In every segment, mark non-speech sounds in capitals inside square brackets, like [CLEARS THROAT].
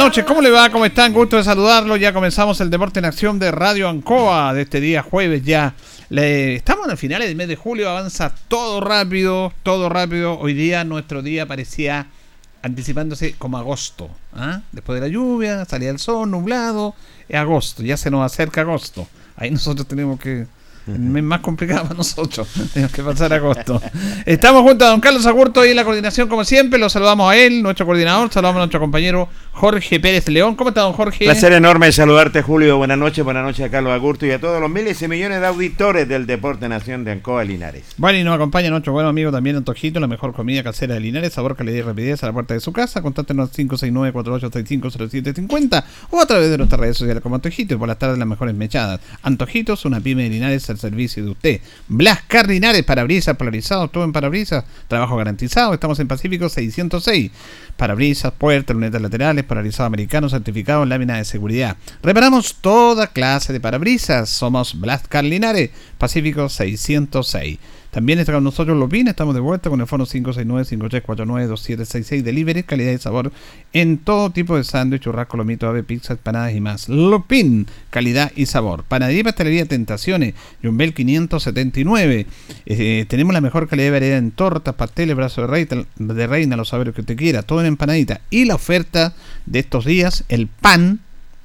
Noches, ¿cómo le va? ¿Cómo están? Gusto de saludarlo. Ya comenzamos el Deporte en Acción de Radio Ancoa de este día jueves ya. estamos en finales del mes de julio, avanza todo rápido, todo rápido. Hoy día nuestro día parecía anticipándose como agosto. ¿ah? Después de la lluvia, salía el sol, nublado, es agosto, ya se nos acerca agosto. Ahí nosotros tenemos que mes más complicado para nosotros. [LAUGHS] Tenemos que pasar agosto. Estamos junto a don Carlos Agurto y en la coordinación, como siempre. Lo saludamos a él, nuestro coordinador. Saludamos a nuestro compañero Jorge Pérez León. ¿Cómo está, don Jorge? Placer enorme saludarte, Julio. Buenas noches, buenas noches a Carlos Agurto y a todos los miles y millones de auditores del Deporte Nación de Ancoa Linares. Bueno, y nos acompaña nuestro buen amigo también Antojito, la mejor comida casera de Linares. Sabor, calidad y rapidez a la puerta de su casa. Contáctenos 569-4835-0750 o a través de nuestras redes sociales como Antojito. Y por las tardes, las mejores mechadas. Antojitos, una pyme de Linares al servicio de usted. Blas Cardinares, parabrisas polarizados, todo en parabrisas, trabajo garantizado. Estamos en Pacífico 606. Parabrisas, puertas, lunetas laterales, parabrisado americano, certificado en lámina de seguridad. Reparamos toda clase de parabrisas. Somos Blas Cardinares, Pacífico 606. También está con nosotros Lupin, estamos de vuelta con el fono 569-5349-2766 Delivery, calidad y sabor en todo tipo de sándwich, churrasco, lomito, ave, pizza, empanadas y más. Lupin, calidad y sabor. Panadería Pastelería Tentaciones, Jumbel 579. Eh, tenemos la mejor calidad de variedad en tortas, pasteles, brazo de de reina, los saberes que usted quiera, todo en empanadita. Y la oferta de estos días, el pan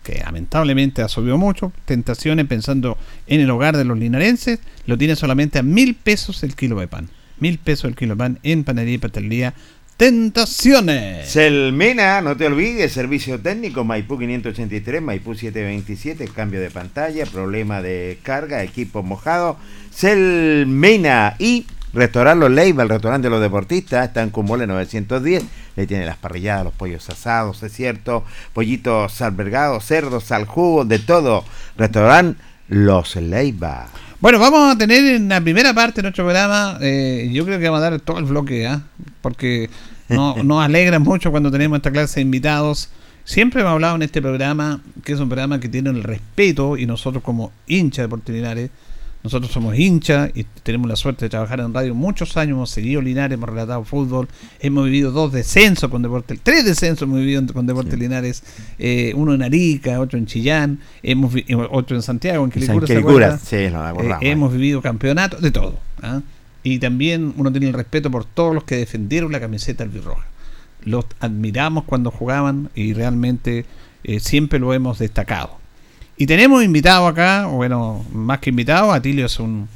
que lamentablemente ha subido mucho, tentaciones pensando en el hogar de los linarenses, lo tiene solamente a mil pesos el kilo de pan. Mil pesos el kilo de pan en panadería y pastelería Tentaciones. Selmena, no te olvides, servicio técnico Maipú 583, Maipú 727, cambio de pantalla, problema de carga, equipo mojado. Selmena y Restaurante Los Leiva, el restaurante de los deportistas, está en Cumole 910. Le tiene las parrilladas, los pollos asados, es cierto, pollitos albergados, cerdos al jugo, de todo. Restaurante Los Leiva. Bueno, vamos a tener en la primera parte de nuestro programa, eh, yo creo que vamos a dar todo el bloque, ¿ah? porque no, [LAUGHS] nos alegra mucho cuando tenemos esta clase de invitados. Siempre hemos hablado en este programa, que es un programa que tiene el respeto, y nosotros como hinchas de oportunidades nosotros somos hinchas y tenemos la suerte de trabajar en radio muchos años, hemos seguido Linares, hemos relatado fútbol, hemos vivido dos descensos con Deportes, tres descensos hemos vivido con Deportes Linares, eh, uno en Arica, otro en Chillán, hemos otro en Santiago, en Quilicura, sí, eh, hemos vivido campeonatos, de todo. ¿ah? Y también uno tiene el respeto por todos los que defendieron la camiseta albirroja. Los admiramos cuando jugaban y realmente eh, siempre lo hemos destacado. Y tenemos invitado acá, bueno, más que invitado, Atilio es un,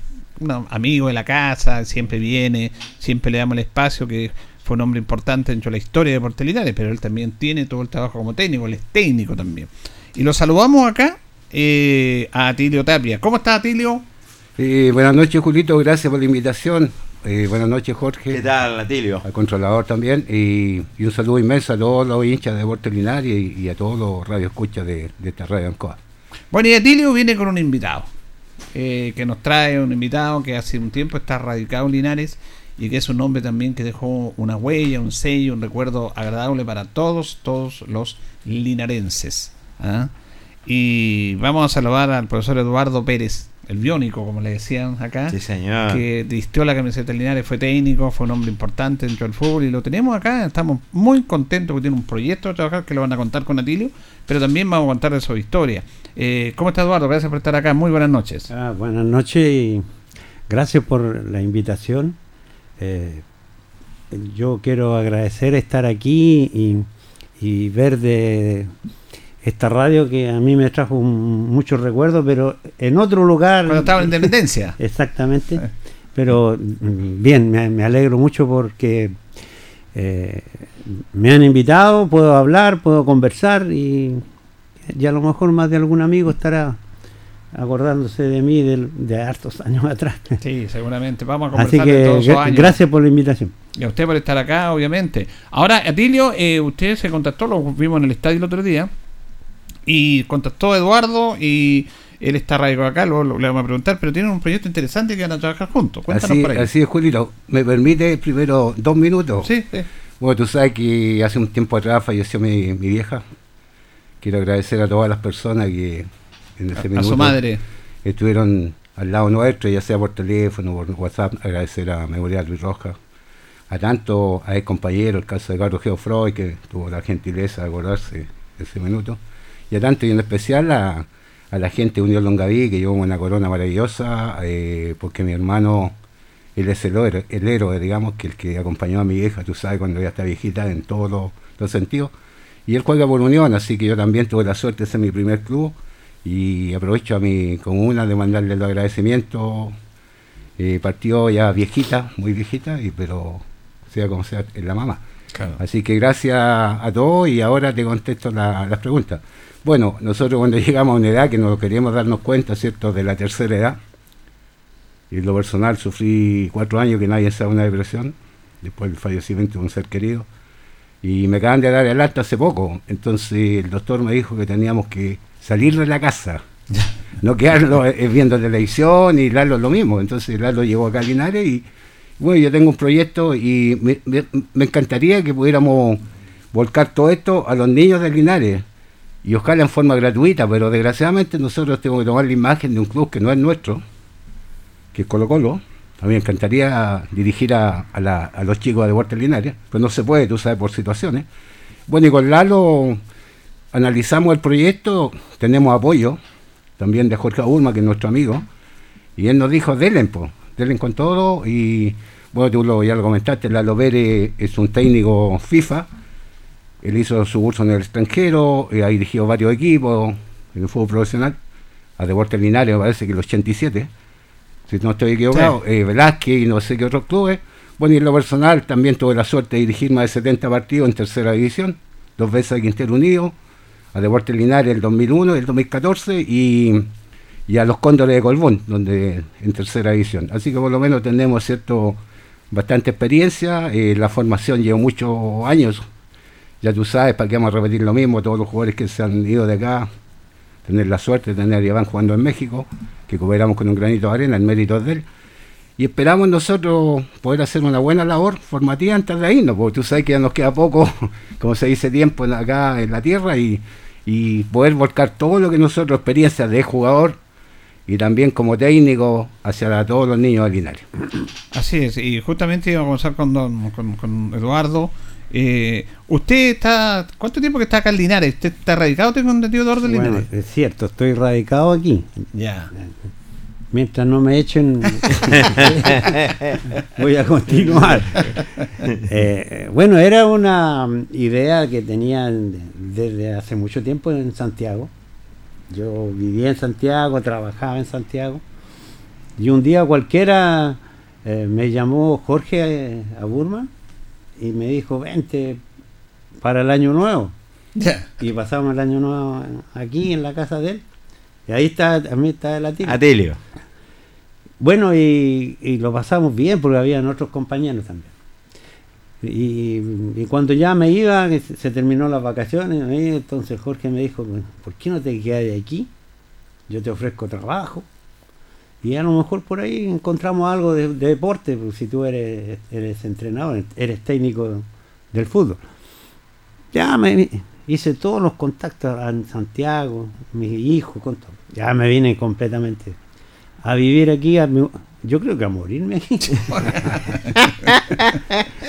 amigo de la casa, siempre viene, siempre le damos el espacio, que fue un hombre importante dentro de la historia de Portelinares, pero él también tiene todo el trabajo como técnico, él es técnico también. Y lo saludamos acá eh, a Atilio Tapia. ¿Cómo está Atilio? Eh, buenas noches, Julito, gracias por la invitación. Eh, buenas noches, Jorge. ¿Qué tal, Atilio? Al controlador también. Y, un saludo inmenso a todos los hinchas de Portelinares y, a todos los radioescuchas de, de esta radio Ancoa. Bueno, y Atilio viene con un invitado, eh, que nos trae un invitado que hace un tiempo está radicado en Linares y que es un hombre también que dejó una huella, un sello, un recuerdo agradable para todos, todos los linarenses. ¿ah? Y vamos a saludar al profesor Eduardo Pérez, el biónico, como le decían acá, sí, señor. que vistió la camiseta de Linares, fue técnico, fue un hombre importante dentro del fútbol y lo tenemos acá, estamos muy contentos porque tiene un proyecto de trabajar que lo van a contar con Atilio, pero también vamos a contar de su historia. Eh, ¿Cómo está Eduardo? Gracias por estar acá, muy buenas noches. Ah, buenas noches y gracias por la invitación. Eh, yo quiero agradecer estar aquí y, y ver de esta radio que a mí me trajo muchos recuerdos, pero en otro lugar. Cuando estaba en [LAUGHS] Independencia. Exactamente. Eh. Pero mm, bien, me, alegro mucho porque eh, me han invitado, puedo hablar, puedo conversar y, a lo mejor más de algún amigo estará acordándose de mí de, hartos [LAUGHS] años atrás. Sí, seguramente. Vamos a conversar Así que todos años. gracias por la invitación. Y a usted por estar acá, obviamente. Ahora, Atilio, eh, usted se contactó, lo vimos en el estadio el otro día y contactó a Eduardo y él está radicado acá, lo, le vamos a preguntar, pero tienen un proyecto interesante que van a trabajar juntos. Cuéntanos así, por ahí. Así es, Julito. ¿Me permite primero dos minutos? Sí, sí. Bueno, tú sabes que hace un tiempo atrás falleció mi, mi vieja. Quiero agradecer a todas las personas que en ese a, a su madre. estuvieron al lado nuestro, ya sea por teléfono, por WhatsApp, agradecer a Memorial Luis Roja, a tanto a el compañero, el caso de Carlos Geofroy, que tuvo la gentileza de acordarse de ese minuto. Y a tanto y en especial a, la gente de Unión Longaví, que llevó una corona maravillosa, eh, porque mi hermano, él es el héroe, el héroe, digamos, que el que acompañó a mi hija, tú sabes, cuando ya está viejita en todos los, sentidos. Y él juega por Unión, así que yo también tuve la suerte de ser mi primer club y aprovecho a mi comuna de mandarle los agradecimientos. Eh, partió ya viejita, muy viejita, y pero sea como sea, es la mamá. Así que gracias a todos y ahora te contesto las preguntas. Bueno, nosotros cuando [LAUGHS] llegamos a una edad que no queríamos darnos cuenta, ¿cierto?, de la tercera edad, y en lo personal sufrí cuatro años que nadie sabe una depresión, después del fallecimiento de un ser querido, y me acaban de dar el alta hace poco, entonces el doctor me dijo que teníamos que salir de la casa, no quedarlo eh, viendo televisión y Lalo lo mismo, entonces Lalo llegó acá a Linares y bueno, yo tengo un proyecto y me, me encantaría que pudiéramos volcar todo esto a los niños de Linares, y ojalá en forma gratuita, pero desgraciadamente nosotros tenemos que tomar la imagen de un club que no es nuestro, que es Colo Colo. A mí me encantaría dirigir a, los chicos de Deportes Linares, pero no se puede, tú sabes, por situaciones. Bueno, y con Lalo analizamos el proyecto, tenemos apoyo también de Jorge Urma, que es nuestro amigo, y él nos dijo, delen, pues, delen con todo, y bueno, tú lo, ya lo comentaste, Lalo Pérez es un técnico FIFA, él hizo su curso en el extranjero, eh, ha dirigido varios equipos en el fútbol profesional, a Deportes Linares parece que el 87, si no estoy equivocado, eh, Velázquez y no sé qué otros clubes. Bueno, y en lo personal también tuve la suerte de dirigir más de 70 partidos en tercera división, dos veces a Quintero Unido, a Deportes Linares el 2001, el 2014 y, y a los Cóndores de Colbún, donde en tercera división. Así que por lo menos tenemos cierto bastante experiencia, eh, la formación lleva muchos años, ya tú sabes, para qué vamos a repetir lo mismo, todos los jugadores que se han ido de acá, tener la suerte de tener a Iván jugando en México, que cooperamos con un granito de arena, el mérito de él. Y esperamos nosotros poder hacer una buena labor formativa antes de irnos, porque tú sabes que ya nos queda poco, [LAUGHS] como se dice, tiempo acá en la tierra y, poder volcar todo lo que nosotros, experiencia de jugador, y también como técnico hacia todos los niños de Linares. Así es, y justamente íbamos a con, con Eduardo. Eh, usted está, ¿cuánto tiempo que está acá en Linares? ¿Usted está radicado, tengo entendido, Eduardo en Bueno, Linares? es cierto, estoy radicado aquí. Ya. Mientras no me echen, [LAUGHS] voy a continuar. Eh, bueno, era una idea que tenía desde hace mucho tiempo en Santiago. Yo vivía en Santiago, trabajaba en Santiago. Y un día cualquiera eh, me llamó Jorge a Burman y me dijo, vente para el año nuevo. Y pasamos el año nuevo aquí en la casa de él. Y ahí está, también está el Atilio. Atilio. Bueno, y, y lo pasamos bien porque habían otros compañeros también. Y, y cuando ya me iba, se, se terminó las vacaciones, entonces Jorge me dijo, "Bueno, ¿por qué no te quedas de aquí? Yo te ofrezco trabajo. Y a lo mejor por ahí encontramos algo de, de deporte, pues, si tú eres, eres entrenador, eres técnico del fútbol. Ya me hice todos los contactos en Santiago, mis hijos, con todo. Ya me vine completamente a vivir aquí, a mi- yo creo que a morirme aquí. [LAUGHS]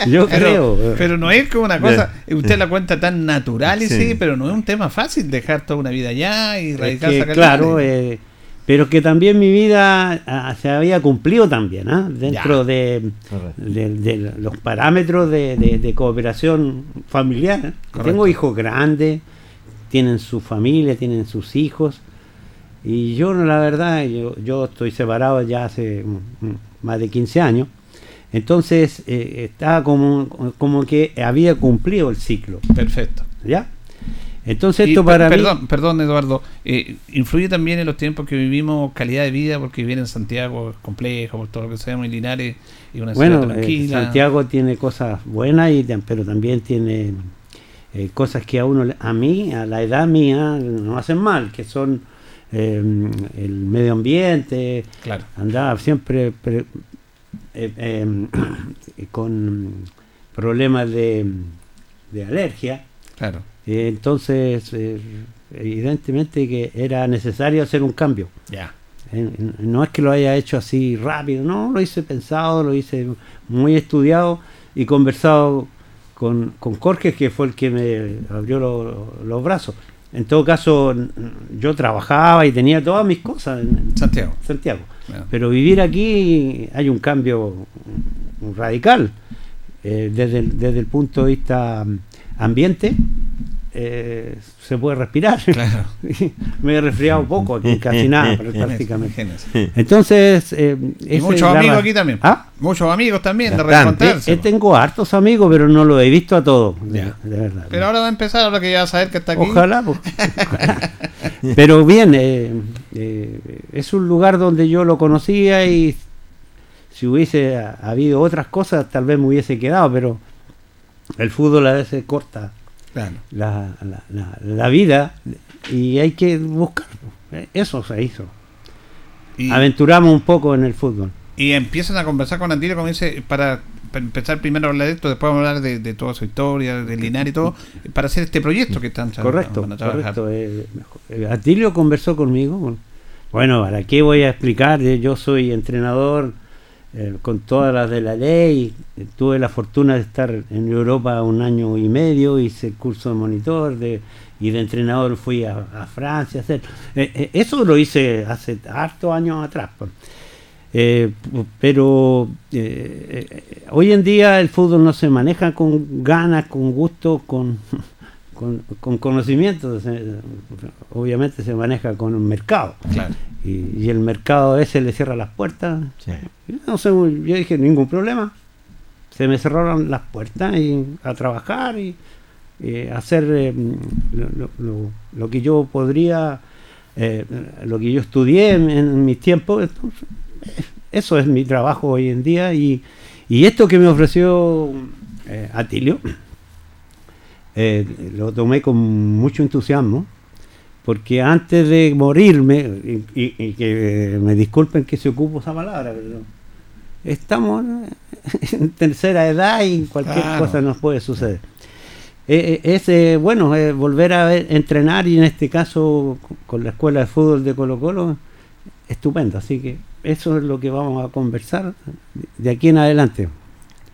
yo creo. Pero, no es como una cosa, usted la cuenta tan natural y sí. Sí. pero no es un tema fácil dejar toda una vida allá y Es radicarse que, acá en claro, eh, pero que también mi vida ah, se había cumplido también, ¿ah? dentro de, Correcto. de- de los parámetros de, cooperación familiar. ¿eh? Correcto. Tengo hijos grandes, tienen su familia, tienen sus hijos. Y yo, la verdad, yo, yo estoy separado ya hace más de 15 años. Entonces, eh, estaba como, como que había cumplido el ciclo. Perfecto. ¿Ya? Entonces, Y, esto para per- mí. perdón, perdón, Eduardo. eh, influye también en los tiempos que vivimos calidad de vida, porque vivir en Santiago es complejo, por todo lo que sabemos, y Linares y una Bueno, ciudad eh, tranquila. Santiago tiene cosas buenas, y, pero también tiene eh, cosas que a uno, a mí, a la edad mía, no hacen mal, que son eh, el medio ambiente, Claro. andaba siempre pre- eh, eh, [COUGHS] con problemas de, de alergia. Claro. Eh, entonces, eh, evidentemente que era necesario hacer un cambio. Ya. No es que lo haya hecho así rápido, no, lo hice pensado, lo hice muy estudiado y conversado con, con Jorge, que fue el que me abrió lo- los brazos. En todo caso, yo trabajaba y tenía todas mis cosas en Santiago. Santiago. Pero vivir aquí hay un cambio radical. Eh, desde, el, desde el punto de vista mm, ambiente, eh, se puede respirar. Claro. [LAUGHS] [LAUGHS] Me he resfriado poco aquí, casi nada, pero prácticamente. Entonces, eh, Y muchos amigos aquí también. ¿Ah? Muchos amigos también, de reencontrarse. Eh, tengo hartos amigos, pero no los he visto a todos, de, verdad. Pero ahora va a empezar, ahora que ya va a saber que está aquí. Ojalá. pues. [LAUGHS] ojalá. Pero bien, eh, eh, es un lugar donde yo lo conocía y si hubiese ha- habido otras cosas, tal vez me hubiese quedado, pero el fútbol a veces corta Claro. la, la- la- la vida y hay que buscar. Eso se hizo. Y, Aventuramos un poco en el fútbol. y empiezan a conversar con Antilio, como dice, para, empezar primero a hablar de esto, después vamos a hablar de, de toda su historia, de Linares y todo, para hacer este proyecto que están Correcto, a correcto. eh, eh, Atilio conversó conmigo. Bueno, ¿para qué voy a explicar? Eh, Yo soy entrenador eh, con todas las de la ley. Tuve la fortuna de estar en Europa un año y medio, hice el curso de monitor de, y de entrenador fui a, Francia. eh, eh, eso lo hice hace hartos años atrás. pero hoy en día el fútbol no se maneja con ganas, con gusto, con, [LAUGHS] con, con conocimiento. obviamente se maneja con un mercado. Y, y el mercado ese le cierra las puertas. Sí. No sé, yo dije, ningún problema. Se me cerraron las puertas y a trabajar y, y hacer eh, lo, lo- lo- lo que yo podría, eh, lo que yo estudié en, en mis tiempos. Entonces, eh, eso es mi trabajo hoy en día y, y esto que me ofreció eh, Atilio, eh, lo tomé con mucho entusiasmo porque antes de morirme, y, y- y que me disculpen que se ocupo esa palabra, pero estamos en tercera edad y cualquier Claro. cosa nos puede suceder. Eh, eh, es eh, bueno eh, volver a entrenar y en este caso con- con la escuela de fútbol de Colo Colo estupendo. Así que eso es lo que vamos a conversar de aquí en adelante.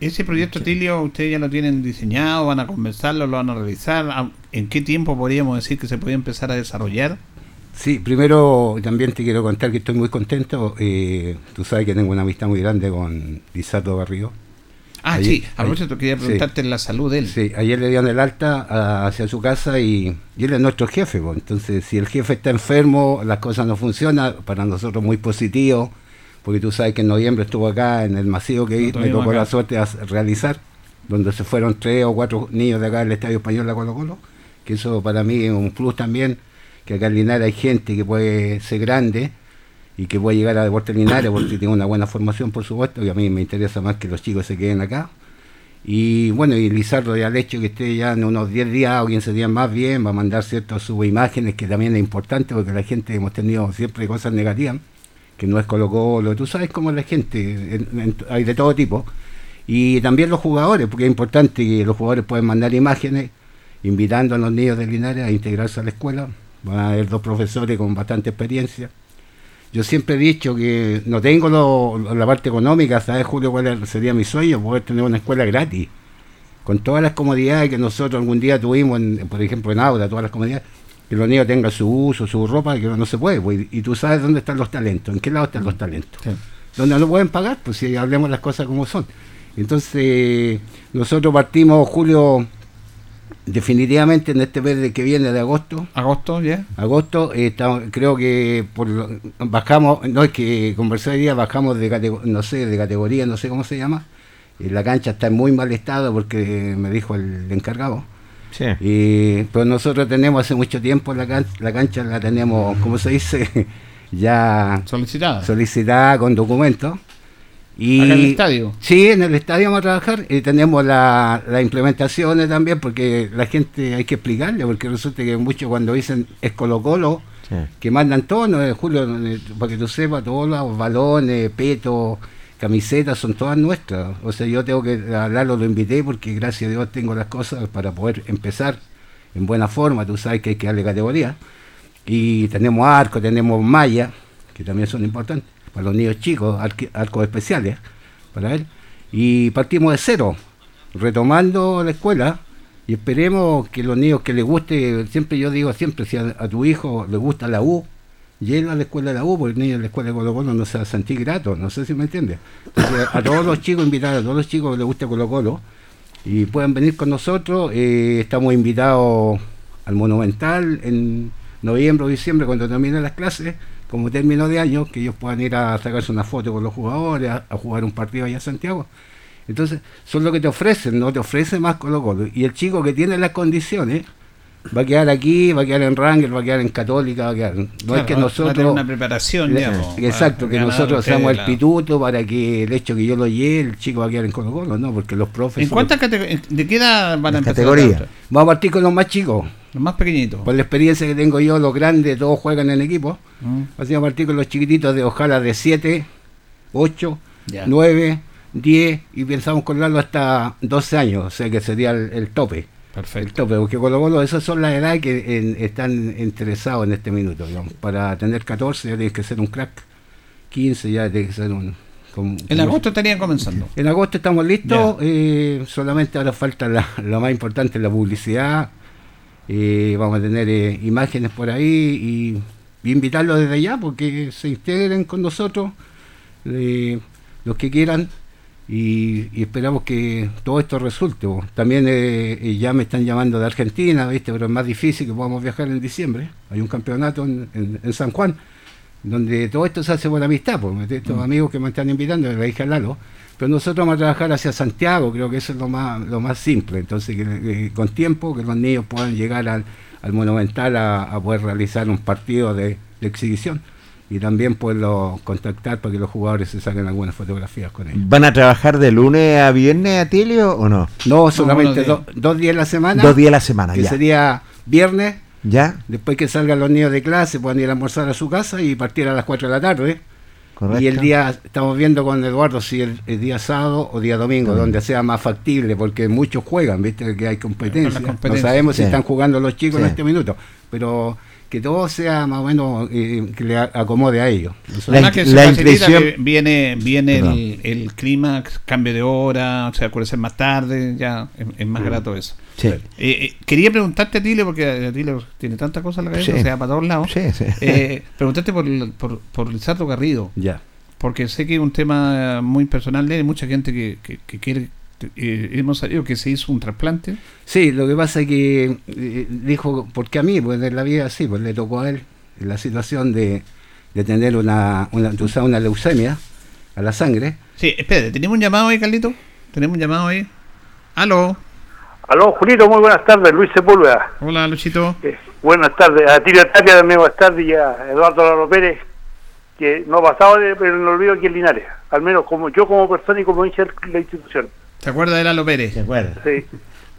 Ese proyecto, Tilio, ustedes ya lo tienen diseñado, van a conversarlo, lo van a realizar. ¿A- ¿En qué tiempo podríamos decir que se puede empezar a desarrollar? Sí, primero también te quiero contar que estoy muy contento. eh, tú sabes que tengo una amistad muy grande con Lizardo Barrio. Ah, sí, a propósito, quería sí. preguntarte la salud de él. Sí, ayer le dieron el alta a- hacia su casa y, y él es nuestro jefe. Entonces, si el jefe está enfermo, las cosas no funcionan. Para nosotros muy positivo, porque tú sabes que en noviembre estuvo acá en el masivo que Lo me tocó acá. la suerte de realizar, donde se fueron tres o cuatro niños de acá del Estadio Español a Colo Colo, que eso para mí es un plus también, que acá en Linares hay gente que puede ser grande y que puede llegar a Deportes Linares porque tiene una buena formación, por supuesto, y a mí me interesa más que los chicos se queden acá. Y bueno, y Lizardo ya al hecho que esté ya en unos 10 días o 15 días más bien, va a mandar ciertas subimágenes que también es importante porque la gente hemos tenido siempre cosas negativas, que no es Colo Colo, tú sabes cómo es la gente, en- en- hay de todo tipo. Y también los jugadores, porque es importante que los jugadores pueden mandar imágenes invitando a los niños de Linares a integrarse a la escuela. Van a haber dos profesores con bastante experiencia. Yo siempre he dicho que no tengo la parte económica, ¿sabes, Julio, cuál sería mi sueño? Poder tener una escuela gratis, con todas las comodidades que nosotros algún día tuvimos, por ejemplo, en Aula, todas las comodidades, que los niños tengan su uso, su ropa, que no se puede. pues, y, tú sabes dónde están los talentos, en qué lado están los talentos. Sí. Donde no pueden pagar, pues si hablemos las cosas como son. Entonces, nosotros partimos, Julio, definitivamente en este mes de que viene de agosto, ¿Agosto ya? agosto, eh, estamos- creo que por bajamos, no es que conversé hoy día, bajamos de no sé, de categoría, no sé cómo se llama. Y la cancha está en muy mal estado porque me dijo el encargado. Sí. Y, pero nosotros tenemos hace mucho tiempo la, can- la cancha, la tenemos, como se dice, [LAUGHS] ya Solicitada. solicitada con documentos. Y, en el estadio. Sí, en el estadio vamos a trabajar y tenemos la- las implementaciones también porque la gente hay que explicarle, porque resulta que muchos cuando dicen es Colo Colo, Sí. que mandan todo, ¿no? Julio, eh, para que tú sepas, todos los balones, petos, camisetas son todas nuestras. O sea, yo tengo que hablarlo, lo invité porque gracias a Dios tengo las cosas para poder empezar en buena forma. Tú sabes que hay que darle categoría. Y tenemos arco, tenemos malla, que también son importantes para los niños chicos, arcos especiales para él. Y partimos de cero, retomando la escuela y esperemos que los niños que les guste, siempre yo digo siempre, si a tu hijo le gusta la U, llévalo a la escuela de la U, porque el niño en la escuela de Colo Colo no se va a sentir grato, no sé si me entiendes. Entonces, a todos los chicos, invitar a todos los chicos que les guste Colo Colo, y pueden venir con nosotros, eh, estamos invitados al Monumental en noviembre o diciembre cuando terminen las clases, como término de año, que ellos puedan ir a sacarse una foto con los jugadores, a, a jugar un partido allá en Santiago. Entonces, son lo que te ofrecen, no te ofrece más Colo Colo. Y el chico que tiene las condiciones va a quedar aquí, va a quedar en Rangel, va a quedar en Católica, va a quedar. No Claro, es que va- va a nosotros. tener una preparación, Le- digamos, exacto, que nosotros seamos el la- pituto para que el hecho que yo lo lleve, el chico va a quedar en Colo Colo, ¿no? Porque los profes. ¿En cuántas categorías? ¿De qué edad van a empezar? otra? Vamos a partir con los más chicos. Los más pequeñitos. Por la experiencia que tengo yo, los grandes, todos juegan en equipo. Mm, Así vamos a partir con los chiquititos de ojalá de 7, 8, Ya. 9, 10 y pensamos colarlo hasta 12 años, o sea que sería el, el tope. Perfecto. tope, porque Colo Colo, esas son las edades que en- están interesados en este minuto. digamos. Para tener 14 ya tienes que ser un crack, 15 ya tienes que ser un... con- En agosto estarían comenzando. en agosto estamos listos, eh, solamente ahora falta la, lo más importante, la publicidad. Eh, vamos a tener eh, imágenes por ahí y, y invitarlos desde allá porque se integren con nosotros, los que quieran, y, y esperamos que todo esto resulte. bo. También eh, eh, ya me están llamando de Argentina, ¿viste? pero es más difícil que podamos viajar en diciembre. Hay un campeonato en, en- en San Juan donde todo esto se hace por amistad, por estos amigos que me están invitando, le dije a Lalo, pero nosotros vamos a trabajar hacia Santiago, creo que eso es lo más, lo más simple, entonces que, que con tiempo que los niños puedan llegar al, al Monumental a, a poder realizar un partido de, de exhibición y también poderlo contactar para que los jugadores se saquen algunas fotografías con ellos. ¿Van a trabajar de lunes a viernes, Atilio, o no? No, solamente do- dos días a la semana, Dos días a la semana, que ya. sería viernes, ¿Ya? después que salgan los niños de clase, puedan ir a almorzar a su casa y partir a las 4 de la tarde. Correcto. Y el día, estamos viendo con Eduardo si el, el día sábado o día domingo, donde sea más factible, porque muchos juegan, viste que hay competencia. Competencia. No sabemos si están jugando los chicos en este minuto, pero que todo sea más o menos eh, que le acomode a ellos. La que la que viene viene Perdón. el, el clima, cambio de hora, o sea, más tarde, ya es, es Mm. más grato eso. Sí. Eh, eh, quería preguntarte a Tile, porque Tile tiene tantas cosas en la cabeza, Sí. o sea, para todos lados. Sí, sí. Eh, preguntarte por, por, por Lizardo Garrido, Ya. porque sé que es un tema muy personal de él, hay mucha gente que, que, que quiere. Eh, hemos sabido que se hizo un trasplante. Sí, lo que pasa es que eh, dijo, porque a mí, pues en la vida así, pues le tocó a él la situación de, de tener una, una, una leucemia a la sangre. Sí, espérate, ¿tenemos un llamado ahí, Carlito? ¿Tenemos un llamado ahí? Aló, Aló, Julito, muy buenas tardes, Luis Sepúlveda. hola Luchito. Eh, buenas tardes, a Tiria Tapia también buenas tardes y a Eduardo Laro Pérez, que no ha pasado pero no olvido aquí en Linares, al menos como yo como persona y como hincha de la institución. ¿Se acuerda de Lalo Pérez? ¿Se acuerda? Sí.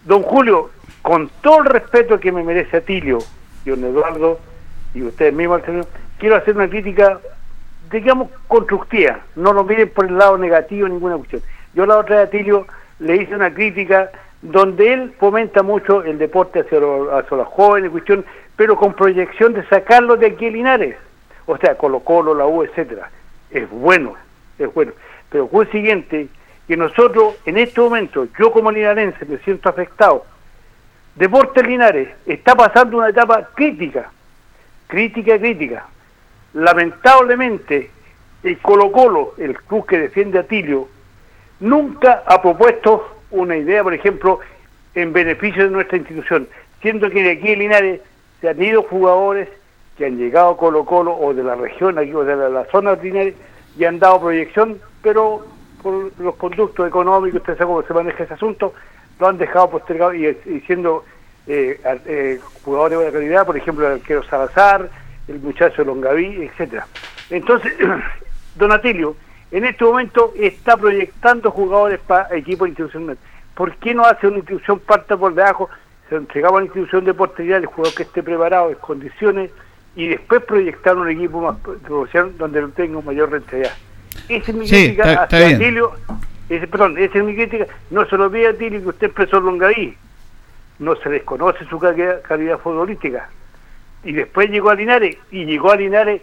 Don Julio, con todo el respeto que me merece Atilio y don Eduardo y ustedes mismos, quiero hacer una crítica, digamos, constructiva. No lo miren por el lado negativo ninguna cuestión. Yo la otra vez a Atilio le hice una crítica donde él fomenta mucho el deporte hacia, los- hacia los jóvenes, cuestión, pero con proyección de sacarlo de aquí a Linares. O sea, Colo Colo, la U, etcétera. Es bueno, es bueno. Pero fue el siguiente, que nosotros en este momento, yo como linarense me siento afectado. Deportes Linares está pasando una etapa crítica, crítica, crítica. Lamentablemente, el Colo Colo, el club que defiende a Tilio, nunca ha propuesto una idea, por ejemplo, en beneficio de nuestra institución, siendo que de aquí en Linares se han ido jugadores que han llegado Colo Colo o de la región aquí o de la, la zona de Linares y han dado proyección, pero por los conductos económicos, usted sabe cómo se maneja ese asunto, lo han dejado postergado y, y siendo eh, eh, jugadores de buena calidad, por ejemplo el arquero Salazar, el muchacho Longaví, etcétera. Entonces, [CLEARS THROAT] Don Atilio, en este momento está proyectando jugadores para equipos institucionales. ¿Por qué no hace una institución parta por debajo? Se entregaba a la institución de portería el jugador que esté preparado en condiciones y después proyectar un equipo más donde tenga mayor rentabilidad. Esa es mi Sí, crítica está- está hacia bien. Atilio. Ese, perdón, esa es mi crítica. No se lo pide a Atilio que usted expresó en Longaví. No se desconoce su calidad, calidad futbolística. Y después llegó a Linares, y llegó a Linares,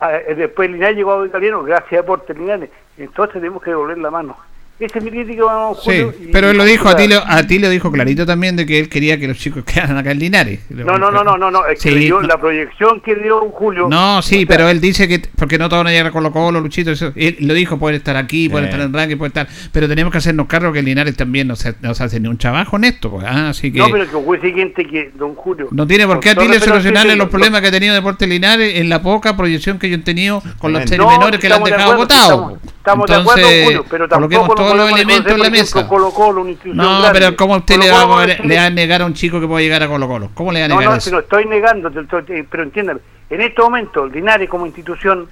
eh, después Linares llegó a Italiano, gracias a Deportes Linares. Entonces tenemos que devolver la mano. Esa es mi crítica, don Sí, Julio, y- pero él lo dijo, a ti, lo- a ti lo dijo clarito también de que él quería que los chicos [LAUGHS] quedaran acá en Linares. No, no, no, no, no, no, es que Sí, dio no. la proyección que dio don Julio. No, sí, o sea, pero él dice que porque no todos van a llegar a Colo Colo, Luchito, eso, él lo dijo, pueden estar aquí, pueden Sí. estar en ranking, pueden estar, pero tenemos que hacernos cargo que el Linares también no se, no se hace ni un trabajo en esto, pues, ah, así que No, no, pero que fue siguiente que don Julio. tiene por qué a ti le solucionarle sí, los sí, problemas que ha tenido Deportes Linares en la poca proyección que yo he tenido con los No, seres No, menores que le han dejado votados. Estamos, de acuerdo, Julio, pero coloquemos tampoco todos los elementos en la mesa. ejemplo, Colo -Colo, una institución No, grande. pero ¿cómo usted le va, a, le va a negar a un chico que puede llegar a Colo Colo? ¿Cómo le va a No, negar no, eso? si no estoy negando, eh, pero entiéndame, en este momento Linares como institución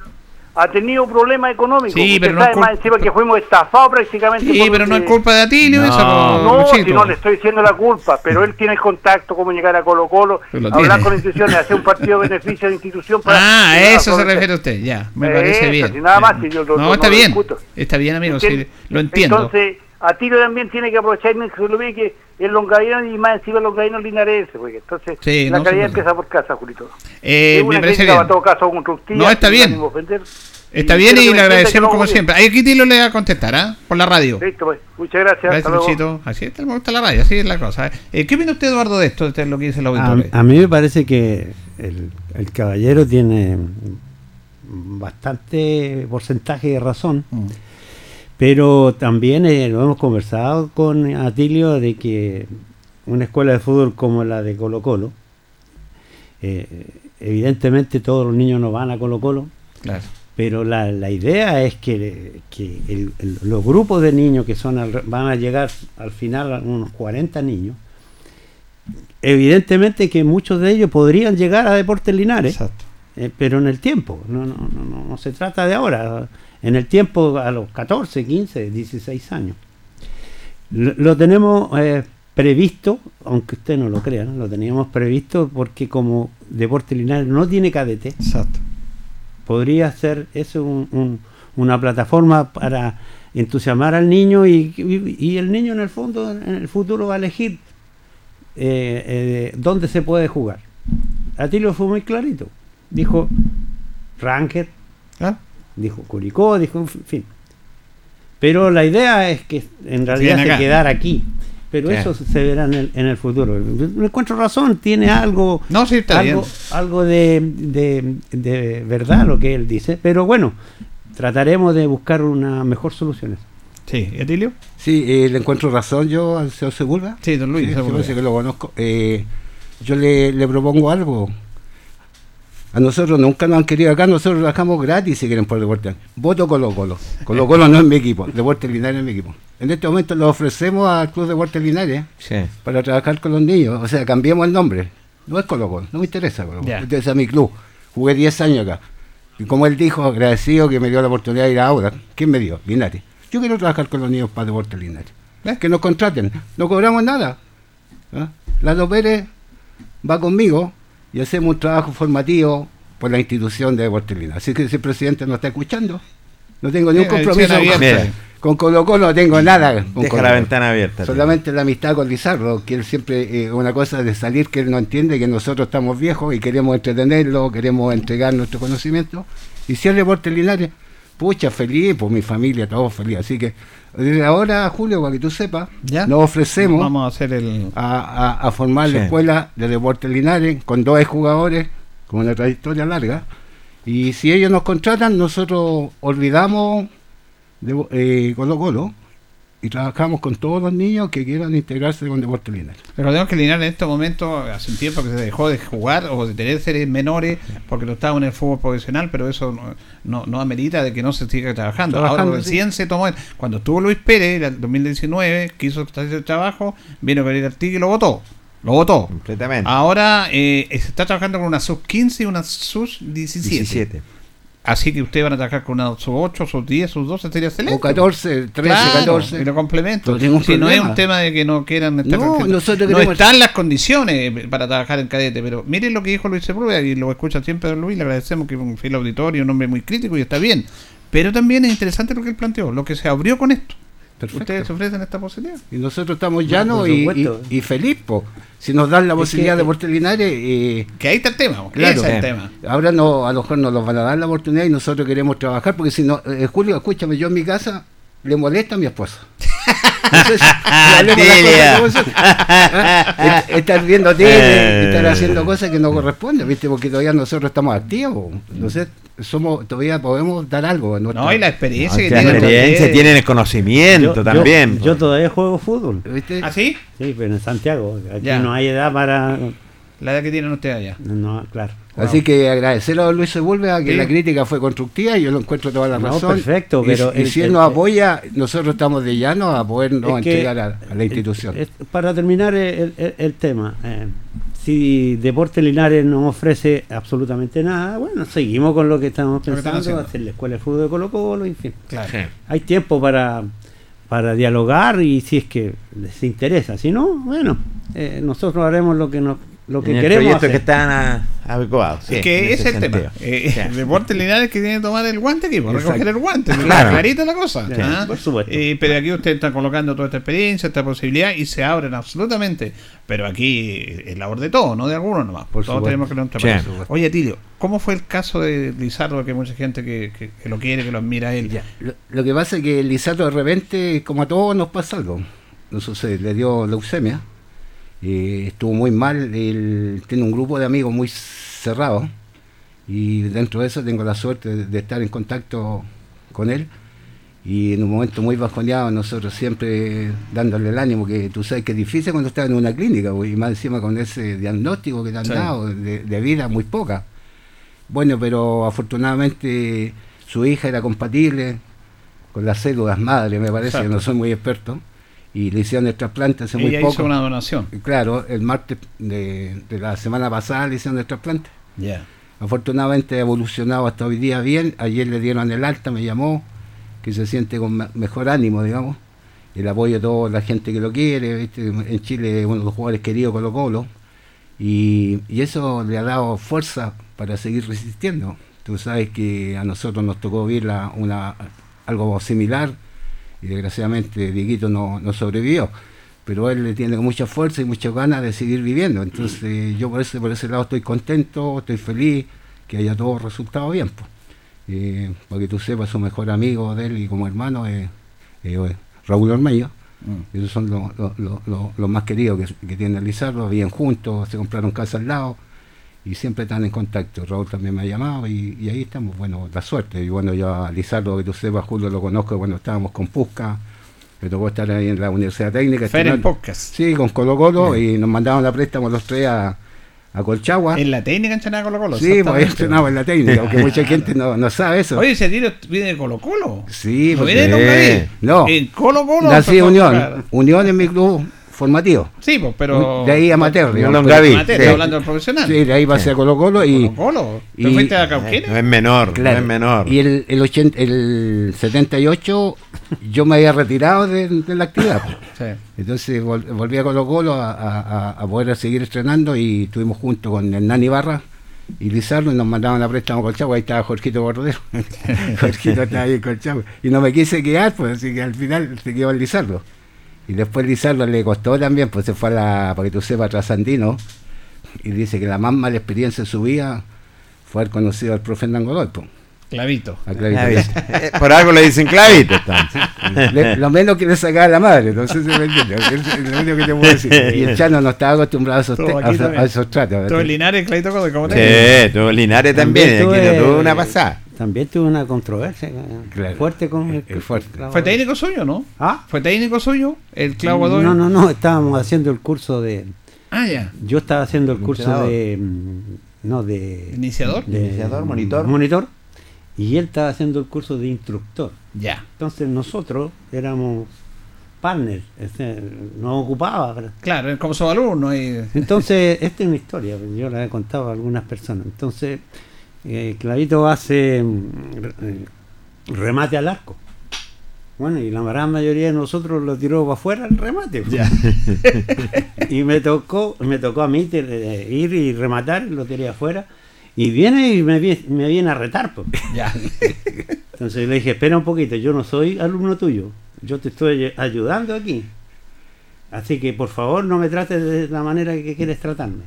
ha tenido problemas económicos. Sí, Usted pero no es sabe más culpa- encima que fuimos estafados prácticamente. Sí, pero no es que- culpa de Atilio No, eso, po, No, si no le estoy diciendo la culpa, pero él tiene el contacto, cómo llegar a Colo Colo, hablar tiene. con instituciones, hacer un partido de beneficio de institución para... Ah, a eso se refiere usted, ya, me Eso, parece bien. si nada más, si yo no, está no lo bien, discuto. está bien, amigo, sí, ¿Entiende? lo entiendo. Entonces, a Tiro también tiene que aprovechar que se lo ve que el longadino y más encima el longadino linarense, porque entonces Sí, la no, calidad empieza por casa, Julito. Eh, Es me una parece crítica bien. a todo caso constructiva. No, está bien. de. Está Y bien y le agradecemos como bien. siempre. Ahí Kitty lo le va a contestar, ¿ah? Por la radio. Listo, pues. Muchas gracias. Gracias, hasta luego. Luchito. Así está, me gusta la radio, así es la cosa. ¿eh? Eh, ¿Qué opina usted, Eduardo, de esto? Es lo que dice el A, auditorio. a mí me parece que el, el caballero tiene bastante porcentaje de razón, Mm. Pero también eh, lo hemos conversado con Atilio de que una escuela de fútbol como la de Colo Colo, eh, evidentemente todos los niños no van a Colo Colo, Claro. pero la, la idea es que, que el- el- los grupos de niños que son al- van a llegar al final a unos 40 niños, evidentemente que muchos de ellos podrían llegar a Deportes Linares, Exacto. eh, pero en el tiempo, no, no, no, no se trata de ahora, en el tiempo a los 14, 15, 16 años. Lo, lo tenemos eh, previsto, aunque usted no lo crea, ¿no? lo teníamos previsto porque como Deportes Linares no tiene cadete, Exacto. podría ser eso un- un- una plataforma para entusiasmar al niño y, y- y el niño en el fondo en el futuro va a elegir eh, eh, dónde se puede jugar Atilio fue muy clarito. Dijo Ranker, ¿Ah? Dijo Curicó, dijo en fin. Pero la idea es que en realidad se quedara aquí. Pero Sí. eso se verá en el, en el futuro. Me encuentro razón, tiene algo, No, sí, está algo, bien. algo de, de- de verdad lo que él dice. Pero bueno, trataremos de buscar una mejor solución. Sí, ¿y Atilio? Sí, eh, le encuentro razón yo al señor Segura. Sí, don Luis. Sí, parece que lo conozco. Eh, yo le, le propongo algo. A nosotros nunca nos han querido acá, nosotros trabajamos gratis si quieren por Deportes. Voto Colo Colo. Colo Colo no es mi equipo, Deportes Linares es mi equipo. En este momento lo ofrecemos al Club Deportes Linares Sí. para trabajar con los niños. O sea, cambiemos el nombre. No es Colo Colo, no me interesa Colo Colo. Me interesa mi club. Jugué 10 años acá. Y como él dijo, agradecido que me dio la oportunidad de ir ahora. ¿Quién me dio? Linares. Yo quiero trabajar con los niños para Deportes Linares. ¿Eh? Que nos contraten. No cobramos nada. ¿Ah? Lalo Pérez va conmigo y hacemos un trabajo formativo por la institución de Deportes Linares. Así que si el presidente no está escuchando, no tengo ningún Sí, compromiso con, con Colo Colo, no tengo nada. con Deja Colo la ventana abierta. Solamente la amistad con Lizardo, que él siempre, eh, una cosa de salir que él no entiende, que nosotros estamos viejos y queremos entretenerlo, queremos entregar nuestro conocimiento. Y si es Deportes Linares, pucha, feliz, por mi familia, todos feliz. Así que desde ahora, Julio, para que tú sepas, ¿Ya? nos ofrecemos Vamos a hacer el. a, a- a formar la escuela de Deportes Linares con dos jugadores con una trayectoria larga. Y si ellos nos contratan, nosotros olvidamos de, eh, Colo Colo y trabajamos con todos los niños que quieran integrarse con Deportes Linares. Recordemos que Linares en este momento, hace un tiempo que se dejó de jugar o de tener series menores porque no estaba en el fútbol profesional, pero eso no, no, no amerita de que no se siga trabajando. Trabajando, Ahora sí. recién se tomó, cuando estuvo Luis Pérez, en el 2019, quiso hacer el trabajo, vino Gabriel Artigue y lo votó. Lo votó. Completamente. Ahora eh, se está trabajando con una sub 15 y una sub 17. 17. Así que ustedes van a trabajar con una sub 8, sub 10, sub 12, sería excelente. O 14, 13, Claro, 14. Y lo complemento. No Si no es un tema de que no quieran estar No, nosotros no están las condiciones para trabajar en cadete, pero miren lo que dijo Luis Sepúlveda y lo escucha siempre Luis, le agradecemos que es un fiel auditorio, un hombre muy crítico y está bien. Pero también es interesante lo que él planteó, lo que se abrió con esto. Perfecto. Ustedes se ofrecen esta posibilidad. Y nosotros estamos No, llanos y, y, y feliz, po. Si nos dan la Es posibilidad que- de Deportes Linares, eh, Que ahí está el tema, Claro. ese es el tema. Ahora no, a lo mejor nos los van a dar la oportunidad y nosotros queremos trabajar, porque si no, eh, Julio, escúchame, yo en mi casa le molesta a mi esposa. Entonces. Ah, est- Estar viendo tele, Eh. estar haciendo cosas que no corresponden, ¿viste? Porque todavía nosotros estamos activos. Entonces, somos, todavía podemos dar algo. a nuestra- No, y la experiencia que Tienen tienen experiencia, tienen el conocimiento Yo- también. Yo, yo todavía juego fútbol. ¿Viste? ¿Ah, sí? Sí, pero en Santiago. Aquí Ya. no hay edad para. La edad que tienen ustedes allá. No, claro. Así que agradecer a Luis Sepúlveda que Sí. la crítica fue constructiva y yo lo encuentro toda la No, razón. perfecto, Y- pero y, el- si él nos apoya, nosotros estamos de llano a podernos entregar a, a la institución. para terminar el, el- el tema, eh, si Deportes Linares no ofrece absolutamente nada, bueno, seguimos con lo que estamos pensando, hacer la escuela de fútbol de Colo Colo, en fin. Claro. Hay tiempo para, para dialogar y si es que les interesa, si no, bueno, eh, nosotros haremos lo que nos lo que en el queremos proyecto hacer. que están a- adecuados. sí, es que ese es el tema. Eh, Sí. el deporte Linares que tiene que tomar el guante aquí, pues, Exacto. recoger el guante. Claro. Clarita la cosa. Sí, ¿ah? por supuesto. Eh, pero aquí usted está colocando toda esta experiencia, esta posibilidad y se abren absolutamente. Pero aquí es labor de todos, no de algunos nomás. Por todos supuesto. tenemos que Por eso. supuesto. Oye, Tilio, ¿cómo fue el caso de Lizardo? Que hay mucha gente que, que- que lo quiere, que lo admira a él. Ya, Lo, lo que pasa es que Lizardo de repente, como a todos nos pasa algo, no sucede, le dio leucemia, eh, estuvo muy mal, él tiene un grupo de amigos muy cerrado y dentro de eso tengo la suerte de, de estar en contacto con él y en un momento muy bajoneado nosotros siempre dándole el ánimo que tú sabes que es difícil cuando estás en una clínica pues, y más encima con ese diagnóstico que te han Sí. dado de, de vida muy poca bueno pero afortunadamente su hija era compatible con las células madre me parece Exacto. que no soy muy experto y le hicieron el trasplante hace muy Ella poco hizo una donación. claro el martes de, de la semana pasada le hicieron el trasplante Ya. Afortunadamente ha evolucionado hasta hoy día bien. Ayer le dieron el alta, me llamó, que se siente con me- mejor ánimo, digamos. El apoyo de toda la gente que lo quiere. ¿viste? En Chile es uno de los jugadores queridos Colo Colo. Y, y eso le ha dado fuerza para seguir resistiendo. Tú sabes que a nosotros nos tocó vivir la- una, algo similar y desgraciadamente Dieguito no, no sobrevivió. pero él le tiene mucha fuerza y muchas ganas de seguir viviendo. Entonces yo por ese, por ese lado estoy contento, estoy feliz, que haya todo resultado bien. pues. Eh, para que tú sepas, su mejor amigo de él y como hermano es eh, Raúl Ormeño. Mm. Esos son los, los- los más queridos que, que tiene Lizardo, viven juntos, se compraron casa al lado y siempre están en contacto. Raúl también me ha llamado y, y ahí estamos, bueno, la suerte. Y bueno, yo a Lizardo, que tú sepas, Julio lo conozco cuando estábamos con Pusca, me tocó estar ahí en la Universidad Técnica. Estudiando- Podcast. Sí, con Colo Colo y nos mandaban a préstamo los tres a, a Colchagua. En la técnica entrenada Colo Colo. Sí, pues entrenaba en la técnica, aunque [LAUGHS] mucha gente no, no sabe eso. Oye, ese tiro viene de Colo Colo. Sí, ¿No porque- viene de Longaví? No. En Colo Colo. Nací Unión. Unión es mi club formativo. Sí, pues, pero. De ahí amateur, digamos. Longaví. Amateur, Sí. hablando del profesional. Sí, de ahí pasé a Colo Colo y, Colo Colo. ¿Te y- fuiste a No Cauquenes? es menor, claro, no es menor. y el, el, 80 el 78 yo me había retirado de, de la actividad. Sí. Entonces vol- volví a Colo Colo a, a- a- a poder seguir estrenando y estuvimos juntos con Hernán Ibarra y Lizardo y nos mandaban a préstamo con Chagua, ahí estaba Jorgito Bordero, [LAUGHS] Jorgito estaba ahí con Chagua, y no me quise quedar, pues así que al final se quedó el Lizardo. Y después Lizardo le costó también, pues se fue a la, para que tú sepas, Trasandino, y dice que la más mala experiencia de su vida fue haber conocido al profe Hernán Godoy, pues, Clavito. a Clavito Clavito. [LAUGHS] Eh, Por algo le dicen clavito, entonces. Le- lo menos que le sacaba a la madre, entonces se me entiende, es lo único que te puedo decir. Y el Chano no estaba acostumbrado a esos, a aquí a esos tratos. Todo el Linares, Clavito, ¿cómo te Sí, tuvo Linares también, aquí tuve- no tuvo una pasada. También tuve una controversia eh, Claro. fuerte con el, fuerte. clavo. ¿Fue técnico suyo, no? ¿Ah? ¿Fue técnico suyo? ¿El Clavo Godoy? No, no, no, estábamos haciendo el curso de. Ah, ya. Yo estaba haciendo el curso de. mm, No, de. ¿Iniciador? de- Iniciador, monitor. Monitor. Y él estaba haciendo el curso de instructor. Ya. Entonces nosotros éramos partners, es decir, nos ocupaba. ¿verdad? Claro, como su alumno. Y... Entonces, esta es una historia, yo la he contado a algunas personas. Entonces, eh, Clavito hace mm, eh, remate al arco. Bueno, y la gran mayoría de nosotros lo tiró para afuera el remate. pues. [LAUGHS] y me tocó, me tocó a mí eh, ir y rematar, lo tiré afuera. Y viene y me, me viene a retar. pues. [LAUGHS] Ya. Entonces le dije, espera un poquito, yo no soy alumno tuyo, yo te estoy ayudando aquí. Así que por favor no me trates de la manera que quieres tratarme.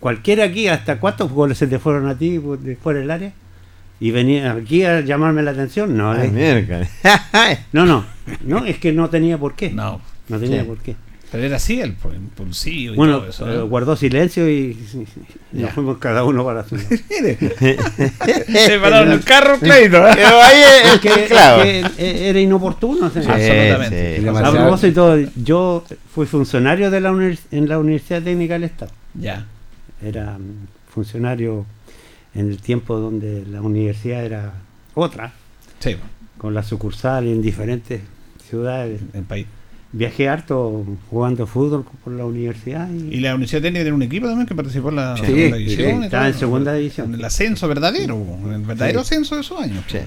Cualquiera aquí, ¿hasta cuántos goles se te fueron a ti de fuera del área? Y venía aquí a llamarme la atención. No, Ay, miércoles. [LAUGHS] no, no, no, es que no tenía por qué. No. No tenía Sí. por qué. Pero era así, el impulsivo y Bueno, todo eso. eh, ¿no? guardó silencio y, y nos fuimos cada uno para su lado. [LAUGHS] [LAUGHS] Se pararon el carro, Clavito. ¿eh? Pero ahí es, Es que, claro. es que era inoportuno. Sí, Absolutamente. sí. A propósito, yo fui funcionario de la univers- en la Universidad Técnica del Estado. Ya. Era mm, funcionario en el tiempo donde la universidad era otra, Sí, con la sucursal en diferentes ciudades. el país. Viajé harto jugando fútbol por la universidad y, Y la Universidad tiene un equipo también que participó en la Sí, segunda sí, división. y estaba en segunda división. En el ascenso verdadero, en el verdadero ascenso de esos años. Sí.